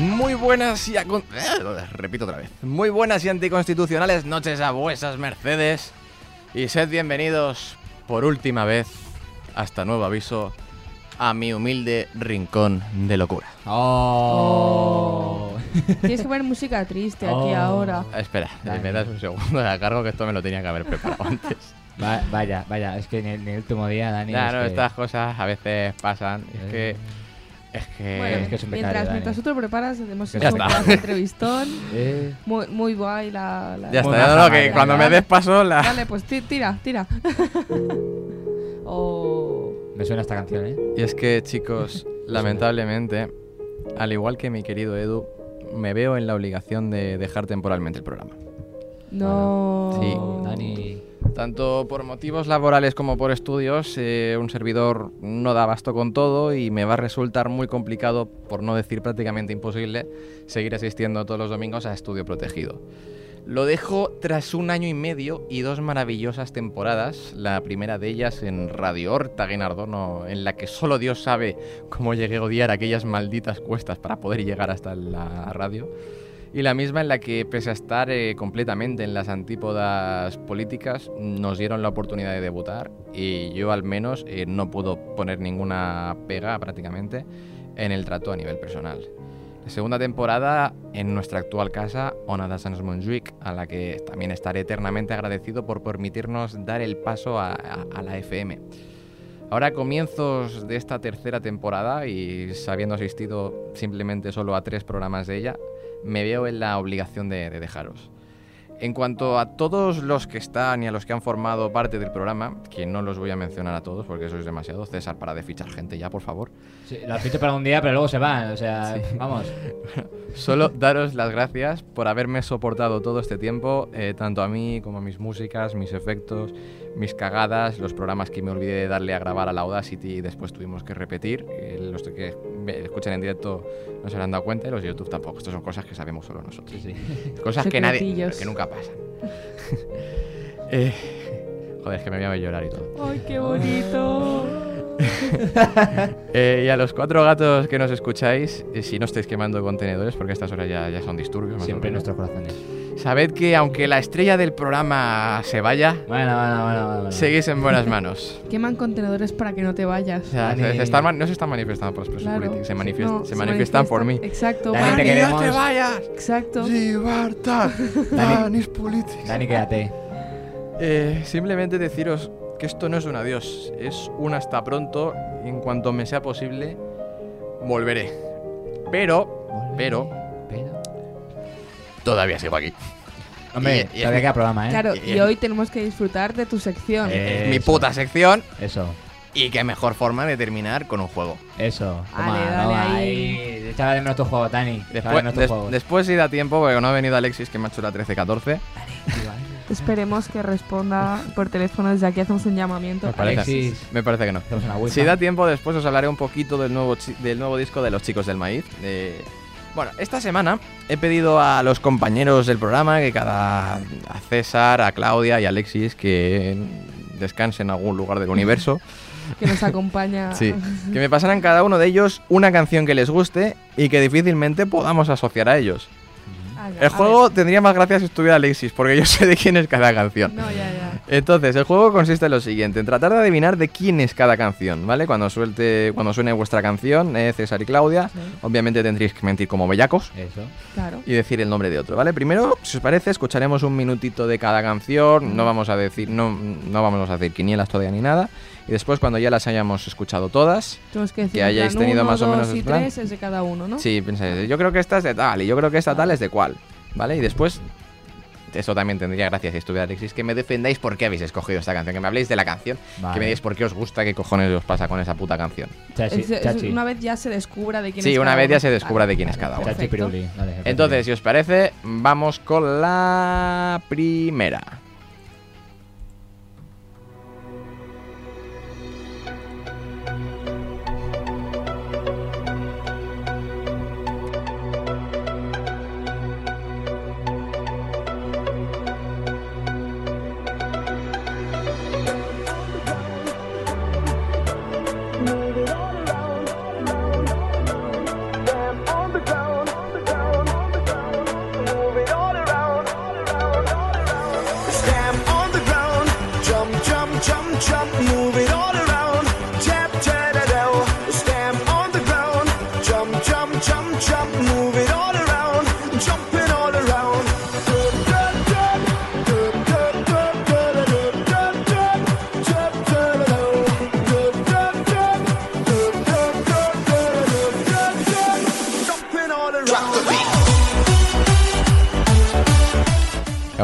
Muy buenas y acon- eh, repito otra vez. Muy buenas y anticonstitucionales noches a vuestras mercedes y sed bienvenidos por última vez hasta nuevo aviso a mi humilde rincón de locura. Oh. (laughs) Tienes que poner música triste aquí Oh. ahora. Espera, Dale. me das un segundo de cargo que esto me lo tenía que haber preparado (laughs) antes. Va- vaya, vaya, es que en el, en el último día, Dani. Es que- estas cosas a veces pasan. Es Eh. que. Es que. Bueno, es que es un becario, mientras, Dani. mientras tú te lo preparas, hemos Ya hecho un está. pedazo de entrevistón. (laughs) Eh, Muy, muy guay la... la- ya está, ya no, que cuando me des paso la. Dale, pues ti- tira, tira. oh. Me suena esta canción, ¿eh? Y es que, chicos, (laughs) lamentablemente, al igual que mi querido Edu, me veo en la obligación de dejar temporalmente el programa. No. Sí. Dani. Tanto por motivos laborales como por estudios, eh, un servidor no da abasto con todo y me va a resultar muy complicado, por no decir prácticamente imposible, seguir asistiendo todos los domingos a Estudio Protegido. Lo dejo tras un año y medio y dos maravillosas temporadas, la primera de ellas en Radio Horta Guinardón, en la que solo Dios sabe cómo llegué a odiar aquellas malditas cuestas para poder llegar hasta la radio. Y la misma en la que, pese a estar eh, completamente en las antípodas políticas, nos dieron la oportunidad de debutar y yo al menos eh, no puedo poner ninguna pega prácticamente en el trato a nivel personal. Segunda temporada en nuestra actual casa, Ona de Sans Montjuïc, a la que también estaré eternamente agradecido por permitirnos dar el paso a, la FM. Ahora, a comienzos de esta tercera temporada y sabiendo asistido simplemente solo a tres programas de ella, me veo en la obligación de dejaros. En cuanto a todos los que están y a los que han formado parte del programa, que no los voy a mencionar a todos porque eso es demasiado, César, para de fichar gente ya, por favor. Sí, lo has dicho para un día, pero luego se van. O sea, vamos. (laughs) Solo daros las gracias por haberme soportado todo este tiempo, eh, tanto a mí como a mis músicas, mis efectos, mis cagadas, los programas que me olvidé de darle a grabar a la Audacity y después tuvimos que repetir. eh, los que me escuchan en directo no se han dado cuenta y los de YouTube tampoco. Estas son cosas que sabemos solo nosotros. Sí. Cosas que nadie, que nunca pasan. (laughs) Eh, Joder, es que me voy a llorar y todo. ¡Ay, qué bonito! (laughs) Eh, y a los cuatro gatos que nos escucháis, eh, si no estáis quemando contenedores, porque a estas horas ya, ya son disturbios, Siempre en nuestros corazones. Sabed que aunque la estrella del programa se vaya, Bueno, bueno, bueno. bueno, bueno. seguís en buenas manos. (laughs) Queman contenedores para que no te vayas. O sea, Dani. se- se están no se están manifestando por los presos Claro. políticos, se, manifiest- No, se manifiestan por mí. Exacto. Dani, te queremos. vayas! Exacto. ¡Libertad! (laughs) Dani. políticos! Dani, quédate. Eh, simplemente deciros que esto no es un adiós, es un hasta pronto y en cuanto me sea posible volveré. Pero, pero, Pero- todavía sigo aquí. Hombre, Y- y- todavía queda programa, ¿eh? Claro, Y- y hoy tenemos que disfrutar de tu sección. Eh, mi Eso. puta sección Eso. y qué mejor forma de terminar con un juego. Eso. Dale, Toma, dale toma, ahí. ahí. Échale de nuestros juegos, Dani. Échale de Después, des- juegos. después si da tiempo, porque no ha venido Alexis que me ha hecho la 13-14. Esperemos que responda por teléfono. Desde aquí hacemos un llamamiento. Me parece, Alexis. me parece que no. Hacemos una Si da tiempo, después os hablaré un poquito del nuevo, chi- del nuevo disco de los chicos del maíz. Eh, bueno, esta semana he pedido a los compañeros del programa que cada. a César, a Claudia y a Alexis que descansen en algún lugar del universo. (laughs) Que nos acompaña. Sí, que me pasaran cada uno de ellos una canción que les guste y que difícilmente podamos asociar a ellos. El a juego tendría más gracia si estuviera Alexis, porque yo sé de quién es cada canción. No, ya, ya. Entonces, el juego consiste en lo siguiente, en tratar de adivinar de quién es cada canción, ¿vale? Cuando suelte, cuando suene vuestra canción, eh, César y Claudia, Sí, obviamente tendréis que mentir como bellacos Eso. claro. y decir el nombre de otro, ¿vale? Primero, si os parece, escucharemos un minutito de cada canción, no vamos a decir, no, no vamos a hacer quinielas todavía ni nada, y después cuando ya las hayamos escuchado todas, que decir hayáis tenido uno, más o menos y plan. tres es de cada uno, ¿no? sí, pensáis, yo creo que esta es de tal y yo creo que esta tal es de cuál, ¿vale? Y después eso también tendría gracia si estuviera Alexis, que me defendáis por qué habéis escogido esta canción, que me habléis de la canción, Vale. que me digáis por qué os gusta, qué cojones os pasa con esa puta canción. Chachi, Es- es chachi. una vez ya se descubra de quién Sí, es una cada vez ya uno. se descubra Vale, de quién es cada uno. Chachi Entonces, si os parece, vamos con la primera.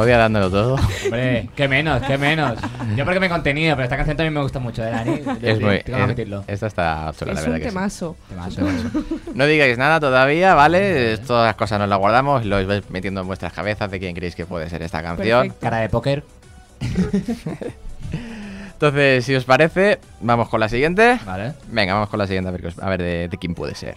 Claudia dándolo todo. (laughs) Hombre, qué menos, qué menos. Yo porque me he contenido, pero esta canción también me gusta mucho, ¿eh, Dani? Es muy, Tengo que es- admitirlo. esta está chula, la Es verdad un que sí. temazo. Temazo, temazo. No digáis nada todavía, ¿vale? Todas las cosas nos las guardamos, lo vais metiendo en vuestras cabezas de quién creéis que puede ser esta canción. Perfecto. Cara de póker. (laughs) Entonces, si os parece, vamos con la siguiente. Vale. Venga, vamos con la siguiente a ver, a de, de quién puede ser.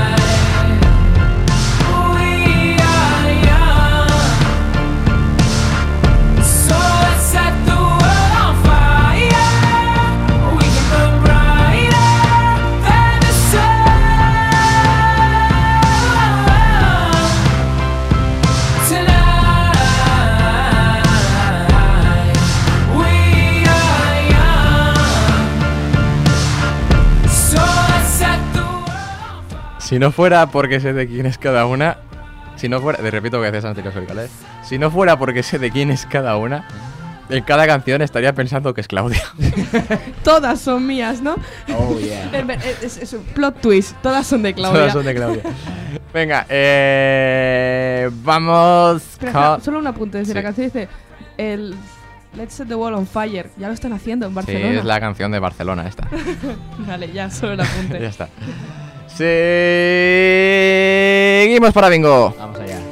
Si no fuera porque sé de quién es cada una, Si no fuera, te repito que decías anterior, Sorical, ¿eh? Si no fuera porque sé de quién es cada una, en cada canción estaría pensando que es Claudia. (laughs) Todas son mías, ¿no? Oh, yeah. (laughs) es, es- es un plot twist. Todas son de Claudia. Todas son de Claudia. Venga, eh, vamos Espera, con- espera, solo un apunte. Si Sí. la canción dice el Let's set the wall on fire. Ya lo están haciendo en Sí, Barcelona. es la canción de Barcelona esta. (laughs) vale, ya, solo el apunte. ya está. Seguimos para bingo. Vamos allá.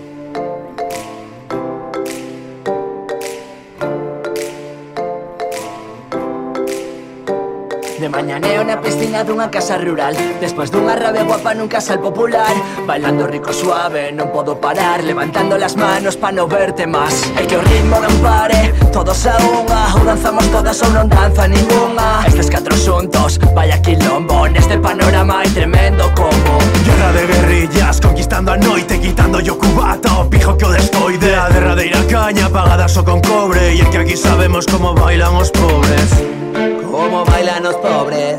De mañaneo na piscina dunha casa rural. Despois dunha rave guapa nun casal popular. Bailando rico suave, non podo parar. Levantando las manos pa non verte más. E que o ritmo non pare, todos a unha. Ou danzamos todas ou non danza ninguna Estes catro xuntos, vaya quilombo. Neste panorama hai tremendo combo. Guerra de guerrillas, conquistando a noite Quitando yo cubato, pijo que o descoide A derradeira caña, pagada só con cobre. E el que aquí sabemos como bailan os pobres. Como bailan os pobres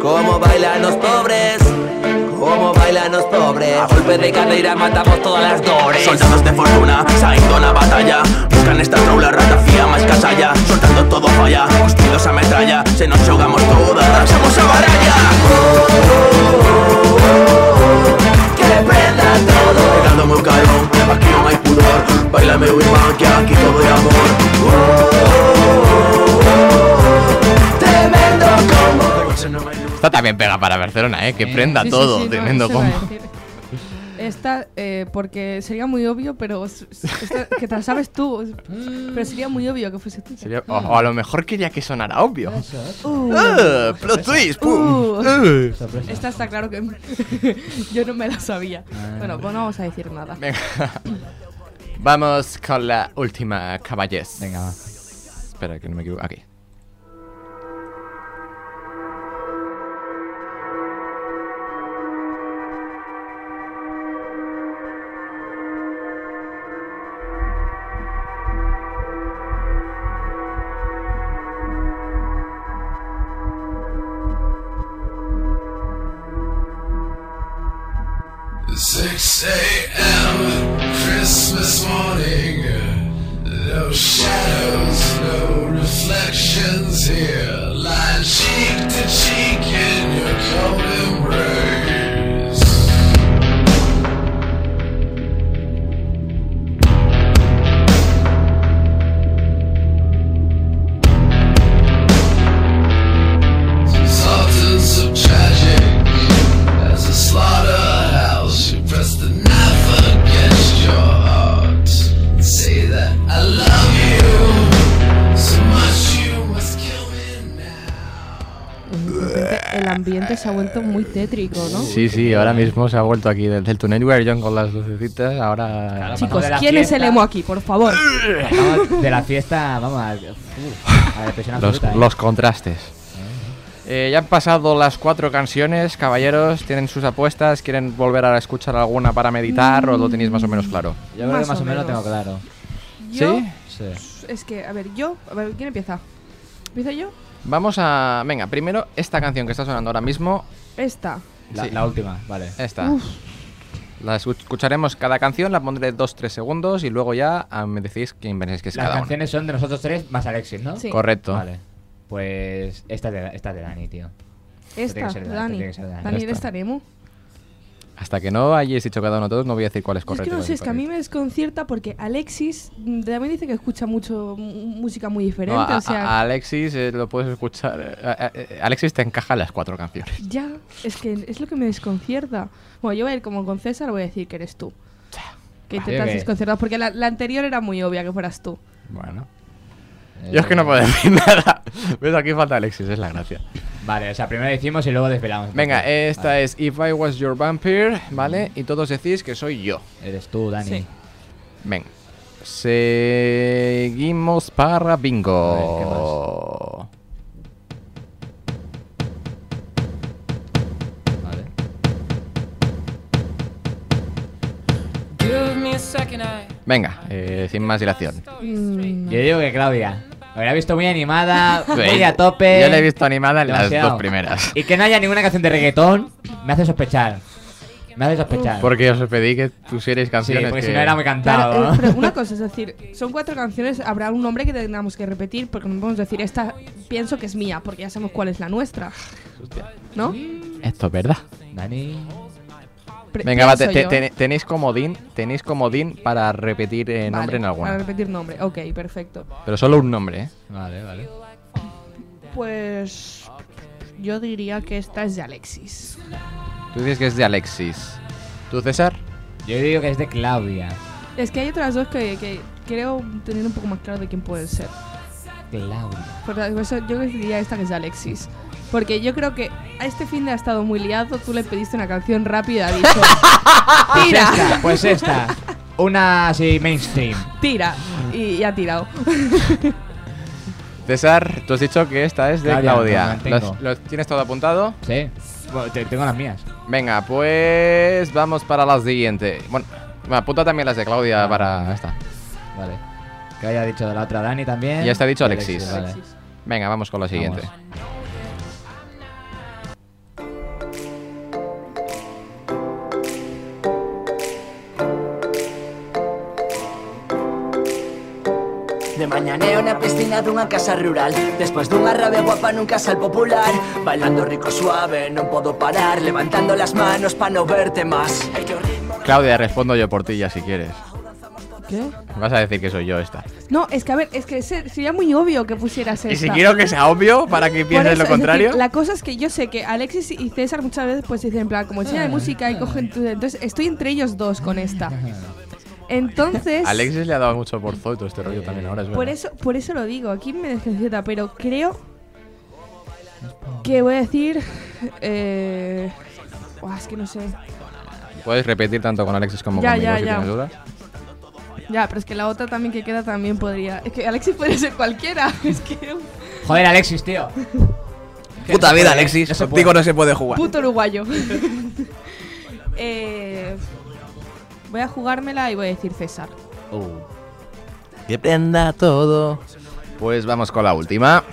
Como bailan os pobres Como bailan os pobres A golpe de cadeira matamos todas las dores. Soldados de fortuna, saindo na batalla. Buscan esta troula rata fía máis casalla Soltando todo falla, cuspidos a metralla. Se nos xogamos todas, lanzamos a baralla Que prenda todo. Pegando meu calón, aquí non hai pudor. Baila meu irmán que aquí todo é amor Esta también pega para Barcelona, ¿eh? Que prenda Sí, todo. sí, combo. decir. Esta, eh, porque sería muy obvio, pero esta- que te la sabes tú. Pero sería muy obvio que fuese tú. Sería- o, o a lo mejor quería que sonara obvio. Uh. Ah, plot twist. Uh. Uh. Esta está claro que (laughs) yo no me la sabía. Bueno, pues no vamos a decir nada. Venga. Vamos con la última caballez. Venga, va. Espera, que no me equivoco. Aquí. Mismo se ha vuelto aquí desde el Tonight Where John con las lucecitas. Ahora. Chicos, de la ¿quién es el fiesta. emo aquí, por favor? Vamos de la fiesta, vamos a, uf, a la depresión Los, absoluta. ¿eh? los contrastes. Eh, ya han pasado las cuatro canciones, caballeros. ¿Tienen sus apuestas? ¿Quieren volver a escuchar alguna para meditar o lo tenéis más o menos claro? Yo creo que Más más o o menos lo tengo claro. Yo, ¿Sí? Sí. es que, a ver, yo, a ver, ¿quién empieza? ¿Empiezo yo? Vamos a. Venga, primero esta canción que está sonando ahora mismo. Esta. La, Sí. la última, vale. Esta. Uf. La escu- escucharemos cada canción, la pondré 2-3 segundos y luego ya ah, me decís quién pensáis que es Las cada canciones son de nosotros tres más Alexis, ¿no? Sí. Correcto. Vale. Pues esta es de, esta es de Dani, tío. Esta, tiene que ser de- Dani. Dani. Dani, Hasta que no hayáis dicho cada uno de todos, no voy a decir cuál es Yo es correcto. que no sé, es que a mí me desconcierta porque Alexis mm, también dice que escucha mucho música muy diferente. No, a, o sea, a- Alexis eh, lo puedes escuchar. eh, a- a- eh, Alexis te encaja las cuatro canciones. ya, es que es lo que me desconcierta. Bueno, yo voy a ir como con César, voy a decir que eres tú. Que Vale, intentas ok. desconcertar, porque la, la anterior era muy obvia que fueras tú. Bueno. Yo es que no puedo decir (laughs) nada. ¿Ves? Aquí falta Alexis, es la gracia. Vale, o sea, primero decimos y luego desvelamos. Venga, esta vale. es If I Was Your Vampire, ¿vale? Y todos decís que soy yo. Eres tú, Dani. Sí. Venga. Seguimos para ver, bingo. Vale. Venga, eh, sin más dilación. Mm, Yo digo que Claudia. Me la he visto muy animada, (laughs) muy Sí, a tope. Yo la he visto animada en las dos primeras. Y que no haya ninguna canción de reggaetón me hace sospechar. Me hace sospechar. Porque os pedí que pusierais Sí, canciones porque que... si no era muy cantado. Claro, ¿no? eh, pero una (laughs) cosa, es decir, son cuatro canciones, habrá un nombre que tengamos que repetir porque no podemos decir esta pienso que es mía, porque ya sabemos cuál es la nuestra. ¿No? Esto es verdad. Dani. Venga, va, te- te- tenéis comodín, tenéis comodín para repetir eh, nombre Vale, en alguna. Para repetir nombre, ok, perfecto. Pero solo un nombre, ¿eh? Vale, vale. Pues yo diría que esta es de Alexis. Tú dices que es de Alexis. ¿Tú, César? Yo digo que es de Claudia. Es que hay otras dos que, que creo tener un poco más claro de quién puede ser. Claudia. Por eso yo diría esta que es de Alexis. Porque yo creo que a este fin de ha estado muy liado, tú le pediste una canción rápida, ha dicho, (laughs) Pues tira, esta, pues esta. Una así mainstream. tira, y, y ha tirado. (laughs) César, tú has dicho que esta es de Claudia, Claudia. lo mantengo. ¿Lo, lo tienes todo apuntado? Sí. Bueno, te- tengo las mías. Venga, pues vamos para la siguiente. Bueno, bueno, apunta también las de Claudia para esta. Vale. Que haya dicho de la otra Dani también. Ya está dicho Y Alexis. vale. Venga, vamos con la siguiente. Mañaneo na piscina dunha casa rural Despois dunha rave guapa nun casal popular Bailando rico suave, non podo parar Levantando las manos pa no verte más Claudia, respondo yo por ti ya si quieres. ¿Qué? Vas a decir que soy yo esta. No, es que a ver, es que se- sería muy obvio que pusieras esta. Y si quiero que sea obvio para que pienses eso, lo contrario. decir, la cosa es que yo sé que Alexis y César muchas veces pues dicen en plan como enseña de música y cogen tu- entonces estoy entre ellos dos con esta. (laughs) Entonces, Alexis le ha dado mucho por todo este rollo también ahora, es por verdad. eso por eso lo digo, aquí me desconcierta, pero creo que voy a decir eh, buah, es que no sé. Puedes repetir tanto con Alexis como Ya, conmigo ya, si ya. tienes dudas. Ya, pero es que la otra también que queda también podría. Es que Alexis puede ser cualquiera. (laughs) Es que Joder, Alexis, tío. (laughs) Puta vida, puede, Alexis. puede. no se puede jugar. puto uruguayo. (laughs) eh, voy a jugármela y voy a decir César. Que prenda todo. Pues vamos con la última.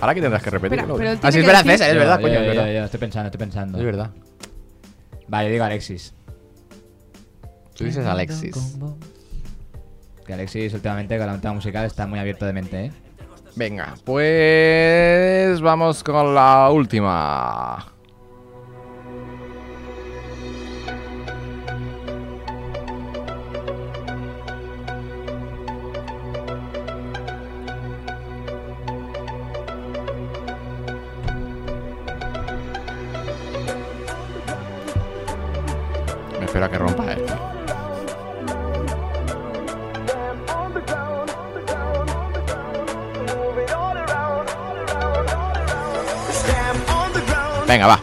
Ahora que tendrás que repetir. Pero Ah, sí, es verdad, decir- César, es verdad, yo, coño, es yo, verdad. yo, yo, estoy pensando, estoy pensando. Es verdad. Vale, digo Alexis. Tú dices Alexis. Que Alexis últimamente con la nota musical está muy abierto de mente, ¿eh? Venga, pues vamos con la última. Me espero a que rompa esto. Venga, va.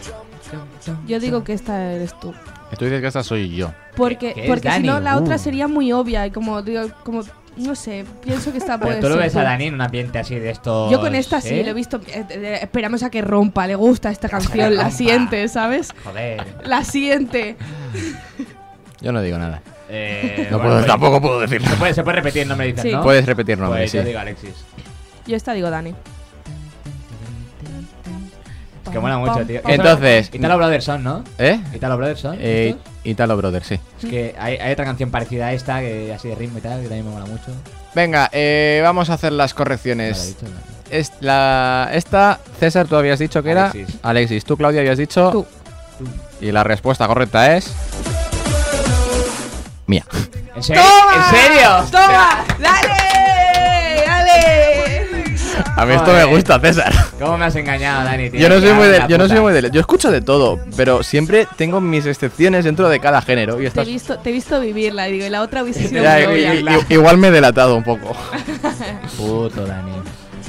Yo digo que esta eres tú. Tú dices que esta soy yo. Porque, ¿Qué es, porque si no, la Uh. otra sería muy obvia. Y como, digo, como, no sé, pienso que esta puede Pero tú lo ser ves a. Dani en un ambiente así de esto. Yo con esta sí, lo he visto. eh, eh, esperamos a que rompa, le gusta esta canción, la siente, ¿sabes? Joder. La siente. Yo no digo nada. Eh, No bueno, puedo- pues- tampoco puedo decirlo. Se puede, se puede repetir, no me dices, Sí. ¿no? Puedes repetir nombre, Pues sí. yo digo Alexis. Yo esta digo Dani. Es que mola mucho, tío. Entonces- Italo Brothers son, ¿no? ¿Eh? Italo Brothers son. Eh. Italo Brothers, sí. Es que hay, hay otra canción parecida a esta, que así de ritmo y tal, que también me mola mucho. Venga, eh, vamos a hacer las correcciones. Es la, esta, César, tú habías dicho que era Alexis. Alexis. Tú, Claudia, habías dicho. Tú. Y la respuesta correcta es. Mía. ¿En serio? ¡Toma! ¿En serio? ¡Toma! ¡Dale! A mí esto me gusta, César. ¿Cómo me has engañado, Dani, tío? Yo no soy muy de, yo no soy muy de, yo escucho de todo, pero siempre tengo mis excepciones dentro de cada género y Te he, visto, te he visto vivirla y digo, y la otra hubiese sido Ya, i- igual me he delatado un poco. (laughs) Puto Dani.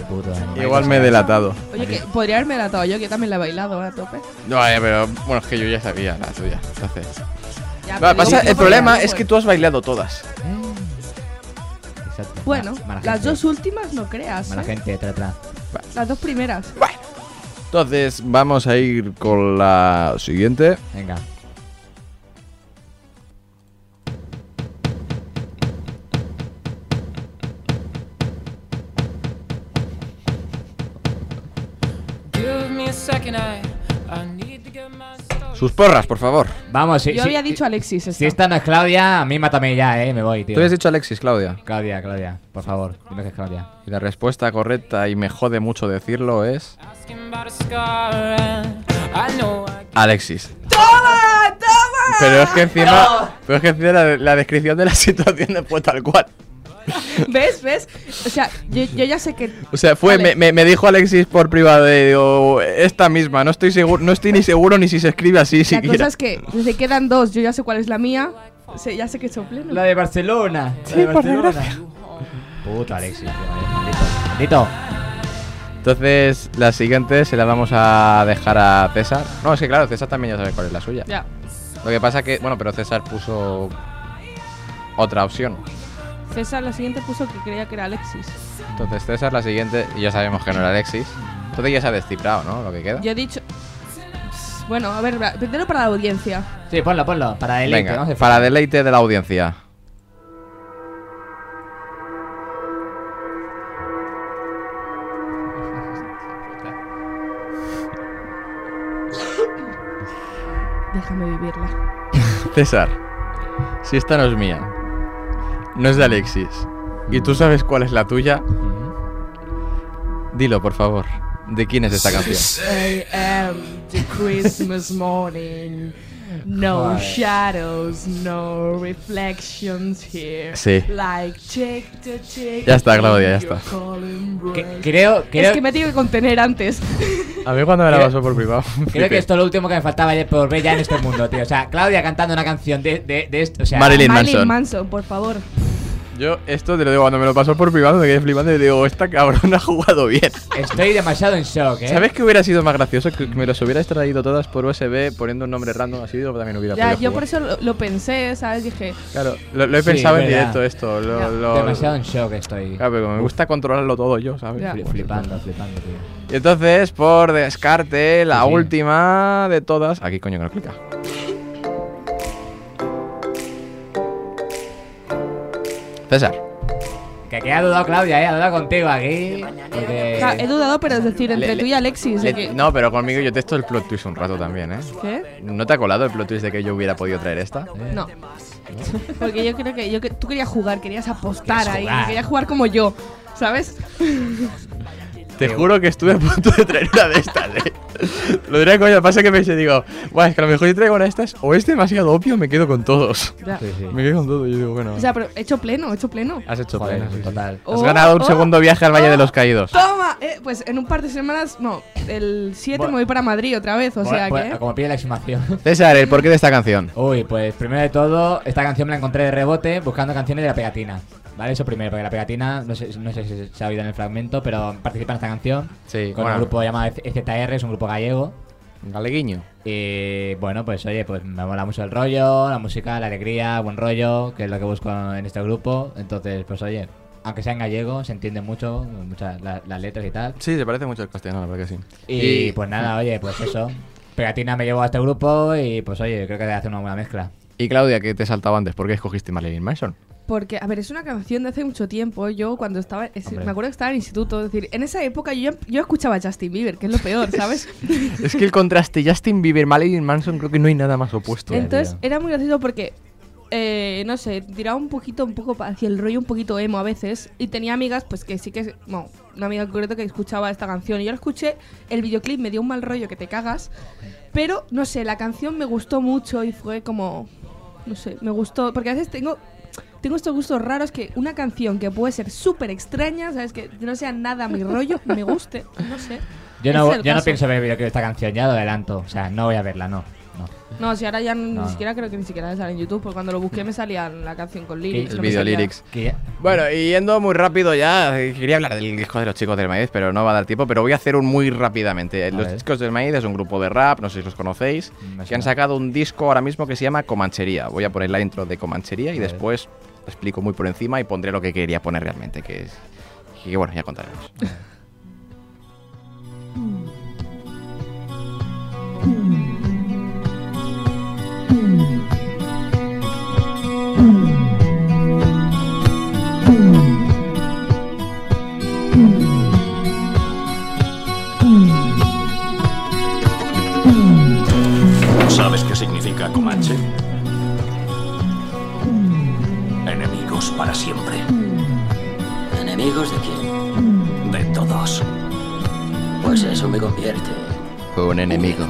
Puto Dani. Igual me he delatado. Oye, que podría haberme latado yo, que también la he bailado a tope. No, eh, pero bueno, es que yo ya sabía la tuya. Entonces. Ya, pasa- el problema es que tú has bailado todas. Exacto. Bueno, Mala- mala las gente. dos últimas no creas. Mala ¿eh? gente, tra, tra. Las dos primeras. Entonces, vamos a ir con la siguiente. Venga. Sus porras, por favor. Vamos, si, Yo si- había dicho Alexis. si esta. no es Claudia, a mí mátame ya, eh, me voy, tío. Tú has dicho Alexis, Claudia. Claudia, Claudia, por favor, dime que es Claudia. Y la respuesta correcta, y me jode mucho decirlo, es Alexis. ¡Toma! ¡Toma! Pero es que encima, pero es que encima la, la descripción de la (laughs) situación fue tal cual. (laughs) ¿Ves? ¿Ves? O sea, yo, yo ya sé que. O sea, fue, Vale. me, me- dijo Alexis por privado, eh, digo, esta misma, no estoy seguro, no estoy ni seguro ni si se escribe así La siquiera. cosa es que (laughs) se quedan dos. Yo ya sé cuál es la mía. sé- ya sé que he hecho pleno. La de Barcelona. Sí, de Barcelona. Puto Alexis, tío, eh, maldito. Maldito. Entonces, la siguiente se la vamos a dejar a César. No, es que claro, César también ya sabe cuál es la suya. Ya. Lo que pasa que, bueno, pero César puso otra opción. César la siguiente puso que creía que era Alexis. Entonces, César, la siguiente, y ya sabemos que no era Alexis. Entonces ya se ha descifrado, ¿no? Lo que queda. Yo he dicho. Bueno, a ver, primero para la audiencia. Sí, ponlo, ponlo, para el Venga, para deleite de la audiencia. Déjame vivirla. (laughs) César, si esta no es mía, no es de Alexis, y tú sabes cuál es la tuya, dilo, por favor. ¿De quién es esta canción? No Joder. shadows, no reflections here. Sí. Like check to check. Ya está, Claudia, ya está. Creo, creo, Es que me tengo que contener antes. A mí cuando me la pasó por privado. creo (laughs) que esto es lo último que me faltaba por ver ya en este mundo, tío. O sea, Claudia cantando una canción de, de, de esto, o sea... Marilyn Marilyn Manson. Manson, por favor. Yo esto te lo digo, cuando me lo pasó por privado me quedé flipando y digo, esta cabrón ha jugado bien. Estoy demasiado en shock, eh. ¿Sabes qué hubiera sido más gracioso? Que me los hubieras traído todas por USB poniendo un nombre random así, yo también hubiera Ya, podido yo jugar. por eso lo, lo pensé, ¿sabes? Dije. Claro, lo, lo he Sí, pensado en verdad. directo esto. Lo, Ya. lo- Demasiado en shock estoy. Claro, pero me gusta controlarlo todo yo, ¿sabes? Ya. Fli- Flipando, flipando, tío. Y entonces, por descarte, la Sí, sí. última de todas. Aquí, coño, que no clica. César. Que, que ha dudado Claudia, eh. Ha dudado contigo aquí. Porque... He dudado, pero es decir, entre Le- tú y Alexis. de Le- que- no, pero conmigo yo testo el plot twist un rato también, ¿eh? ¿Qué? ¿No te ha colado el plot twist de que yo hubiera podido traer esta? No. (laughs) Porque yo creo que yo que- tú querías jugar, querías apostar ahí, jugar. querías jugar como yo, ¿sabes? (laughs) Te juro que estuve a punto de traer una de estas, ¿eh? Lo diré, coño, pasa que pensé, digo, Buah, es que a lo mejor si traigo una de estas, o es demasiado obvio, me quedo con todos. Ya. Sí, sí. Me quedo con todo, y yo digo, bueno. O sea, pero he hecho pleno, he hecho pleno. has hecho Joder, pleno, sí, sí. total. Has Oh, ganado un oh, segundo viaje al Valle de oh, los Caídos. Toma, eh, pues en un par de semanas, no, el 7 Bueno. me voy para Madrid otra vez, o sea Bueno, que... Como pide la exhumación. (laughs) César, ¿el porqué de esta canción? Uy, pues primero de todo, esta canción me la encontré de rebote buscando canciones de la pegatina. ¿Vale? Eso primero, porque la pegatina, no sé, no sé si se ha oído en el fragmento, pero participa en esta canción Sí, con bueno. un grupo llamado EZR, es un grupo gallego. Galeguiño. Y bueno, pues oye, pues me mola mucho el rollo, la música, la alegría, buen rollo, que es lo que busco en este grupo. Entonces, pues oye, aunque sea en gallego, se entiende mucho, muchas la- las letras y tal. Sí, se parece mucho al castellano, la verdad que sí. Y, pues nada, oye, pues eso. Pegatina me llevó a este grupo y pues oye, creo que debe hacer una buena mezcla. Y Claudia, que te saltaba antes, ¿por qué escogiste Marilyn Manson? Porque, a ver, es una canción de hace mucho tiempo. Yo cuando estaba, es- me acuerdo que estaba en instituto, es decir, en esa época yo, yo escuchaba a Justin Bieber, que es lo peor, (laughs) ¿sabes? es que el contraste Justin Bieber, Marilyn Manson, creo que no hay nada más opuesto. Entonces era muy gracioso porque, eh, no sé, tiraba un poquito, un poco hacia el rollo un poquito emo a veces. Y tenía amigas, pues que sí que, bueno, una amiga en concreto que escuchaba esta canción. Y yo la escuché, el videoclip me dio un mal rollo que te cagas. Pero, no sé, la canción me gustó mucho y fue como, no sé, me gustó. Porque a veces tengo... Tengo estos gustos raros que una canción que puede ser súper extraña, ¿sabes? Que no sea nada mi rollo, me guste, no sé. Yo no, yo no pienso ver el videoclip de esta canción, ya lo adelanto. O sea, no voy a verla, no. no. No, si ahora ya ni No. siquiera creo que ni siquiera sale en YouTube, porque cuando lo busqué me salía la canción con lyrics. El video lyrics. Bueno, y yendo muy rápido ya, quería hablar del disco de los chicos del maíz, pero no va a dar tiempo, pero voy a hacer un muy rápidamente. Los ver. chicos del maíz es un grupo de rap, no sé si los conocéis, Me que han sacado un disco ahora mismo que se llama Comanchería. Voy a poner la intro de Comanchería y después explico muy por encima y pondré lo que quería poner realmente, que es... Que bueno, ya contaremos. Mm. significa Comanche? Para siempre. ¿Enemigos de quién? De todos. Pues eso me convierte. Un enemigo.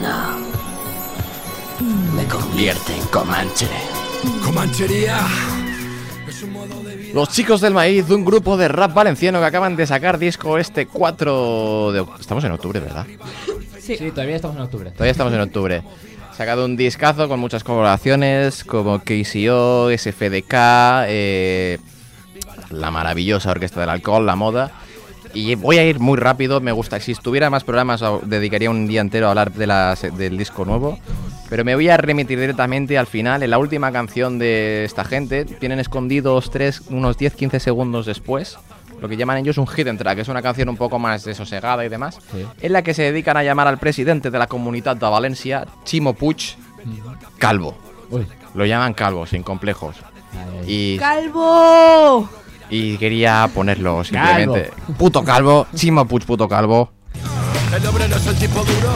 No. Me convierte en Comanche. Comanchería. Los chicos del maíz, un grupo de rap valenciano que acaban de sacar disco este 4 de oc- Estamos en octubre, ¿verdad? Sí. todavía estamos en octubre. Todavía estamos en octubre. Sacado un discazo con muchas colaboraciones como KCO, SFDK, eh, la maravillosa Orquesta del Alcohol, la moda. Y voy a ir muy rápido, me gusta. Si estuviera más programas, dedicaría un día entero a hablar del disco nuevo. Pero me voy a remitir directamente al final, en la última canción de esta gente. Tienen escondidos tres, unos 10-15 segundos después. Lo que llaman ellos un hidden track, es una canción un poco más desosegada y demás. En la que se dedican a llamar al presidente de la comunidad de Valencia, Chimo Puig, Calvo. Lo llaman Calvo, sin complejos. Y ¡Calvo! y quería ponerlo simplemente. Puto calvo, Chimo Puig, puto calvo. El obrero es el tipo duro,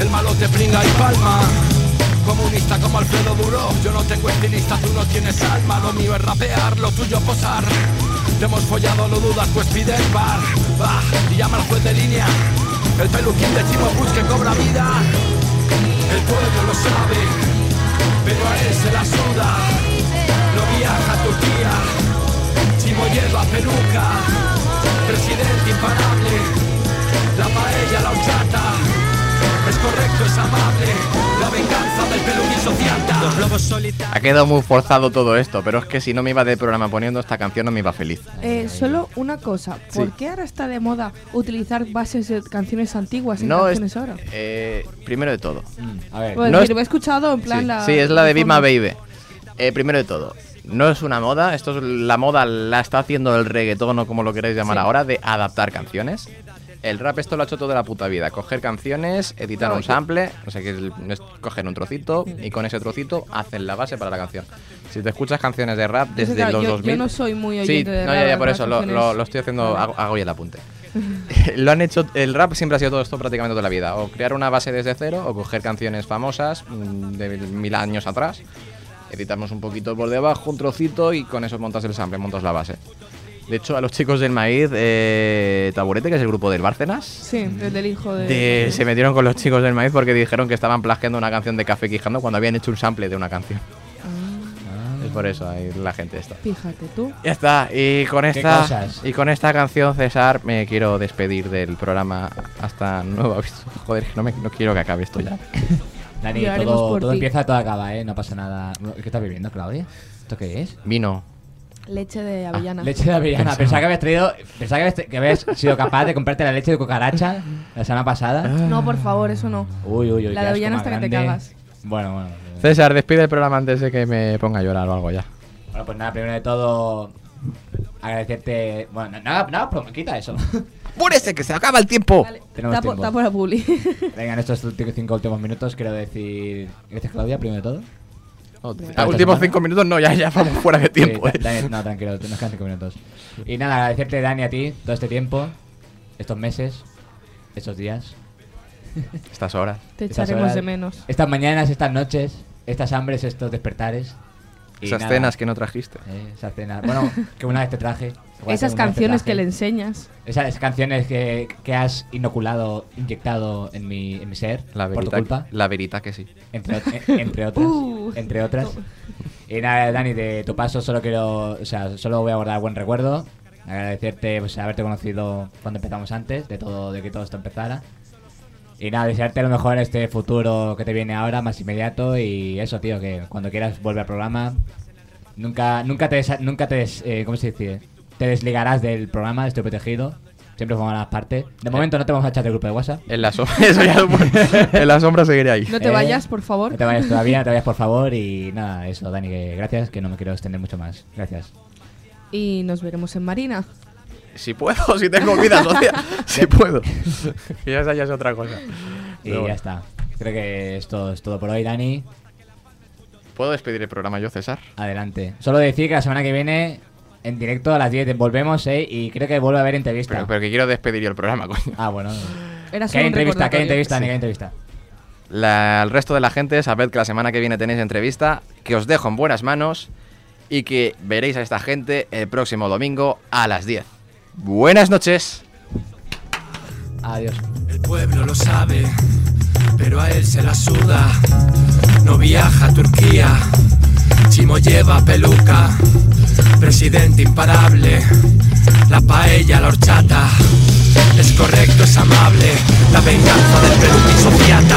el malo te pringa y palma. Comunista como Alfredo Duro, yo no tengo estilista, tú no tienes alma. Lo mío es rapear, lo tuyo posar. Te hemos follado, lo dudas, pues pide bar. Va, y llama al juez de línea. El peluquín de Chimo Puig que cobra vida. El pueblo lo sabe, pero a él se la suda. No viaja a Turquía, Chimo lleva peluca. Presidente imparable, la paella, la horchata. Es correcto, es amable, la venganza del. Los lobos solitarios. Ha quedado muy forzado todo esto, pero es que si no me iba de programa poniendo esta canción no me iba feliz. Eh, solo una cosa, ¿por Sí. qué ahora está de moda utilizar bases de canciones antiguas en No, es, canciones ahora? eh, primero de todo. a ver. Bueno, no es- lo he escuchado en plan sí, la... sí, es la de Be My. Baby. Eh, primero de todo, no es una moda, esto es la moda la está haciendo el reggaetón o como lo queréis llamar Sí. ahora, de adaptar canciones. El rap esto lo ha hecho toda la puta vida, coger canciones, editar No, un yo- sample, o sea que es- es coger un trocito y con ese trocito hacen la base para la canción. Si te escuchas canciones de rap desde claro, los yo- yo 2000... no soy muy Sí, oyente de no, rap, ya, ya, por eso lo, lo- lo estoy haciendo, hago, hago hoy el apunte. (laughs) lo han hecho, el rap siempre ha sido todo esto prácticamente toda la vida. O crear una base desde cero, o coger canciones famosas mm, de mil años atrás, editamos un poquito por debajo, un trocito, y con eso montas el sample, montas la base. De hecho, a los chicos del maíz, eh, Taburete, que es el grupo del Bárcenas, Sí, el del hijo de... de- se metieron con los chicos del maíz porque dijeron que estaban plagiando una canción de Café Quijano cuando habían hecho un sample de una canción. Es por eso ahí la gente está. Fíjate tú. Ya está, y con ¿Qué esta y con esta canción César me quiero despedir del programa hasta nuevo aviso. Joder, que no, me, no quiero que acabe esto ya. (laughs) Dani, todo, todo empieza, todo acaba, ¿eh? No pasa nada. ¿Qué estás viviendo, Claudia? ¿Esto qué es? Vino. Leche de avellana. Leche de avellana. Pensaba. Que habías traído. Pensaba que habías, que habías sido capaz de comprarte la leche de cucaracha la semana pasada. No, por favor, eso no. Uy, uy, uy. La de avellana hasta que te cagas. Bueno, bueno. César, despide el programa antes de que me ponga a llorar o algo ya. Bueno, pues nada, primero de todo. Agradecerte. Bueno, nada, nada, pero quita eso. ¡Púrese, que se acaba el tiempo! Tenemos Tapo, tiempo. tapo la publi. Venga, en estos últimos cinco últimos minutos quiero decir. Gracias, Claudia, primero de todo. A Esta últimos cinco minutos no, ya, ya vamos fuera de tiempo. Sí, eh. No, tranquilo, nos quedan cinco minutos. Y nada, agradecerte, Dani, a ti todo este tiempo, estos meses, estos días. Estas horas. Te estas echaremos horas, de menos. Estas mañanas, estas noches, estas hambres, estos despertares. Y Esas nada, cenas que no trajiste. eh, esas cenas. Bueno, que una vez te traje. Esas canciones que le enseñas. Esas canciones que, que has inoculado, inyectado en mi, en mi ser La por tu verita, culpa. la verita que sí. Entre, ot- (laughs) eh, entre otras. Uh. entre otras. Y nada, Dani, de tu paso solo quiero, o sea, solo voy a guardar buen recuerdo. Agradecerte pues, haberte conocido cuando empezamos antes, de todo, de que todo esto empezara. Y nada, desearte lo mejor en este futuro que te viene ahora, más inmediato. Y eso, tío, que cuando quieras volver al programa, nunca, nunca te, desa- nunca te, des- eh, ¿cómo se dice? Te desligarás del programa, estoy protegido. Siempre formarás parte. De momento no te vamos a echar del grupo de WhatsApp. En la, so- (laughs) eso ya lo pon- (laughs) en la sombra seguiré ahí. No te Eh, vayas, por favor. No te vayas todavía, no te vayas por favor. Y nada, eso, Dani, que gracias, que no me quiero extender mucho más. Gracias. Y nos veremos en Marina. Si puedo, si tengo vida social. (laughs) si puedo. Y esa ya es otra cosa. Y Pero ya bueno. está. Creo que esto es todo por hoy, Dani. ¿Puedo despedir el programa yo, César? Adelante. Solo decir que la semana que viene, en directo a las 10, volvemos, ¿eh? Y creo que vuelve a haber entrevista. Pero, pero que quiero despedir yo el programa, (laughs) coño. Ah, bueno. Era un entrevista, recordatorio. entrevista, Sí. hay entrevista. La- al resto de la gente, sabed que la semana que viene tenéis entrevista, que os dejo en buenas manos y que veréis a esta gente el próximo domingo a las 10. Buenas noches. Adiós. El pueblo lo sabe, pero a él se la suda. No viaja a Turquía, Chimo lleva peluca. Presidente imparable, la paella, la horchata. Es correcto, es amable, la venganza del Perú sociata.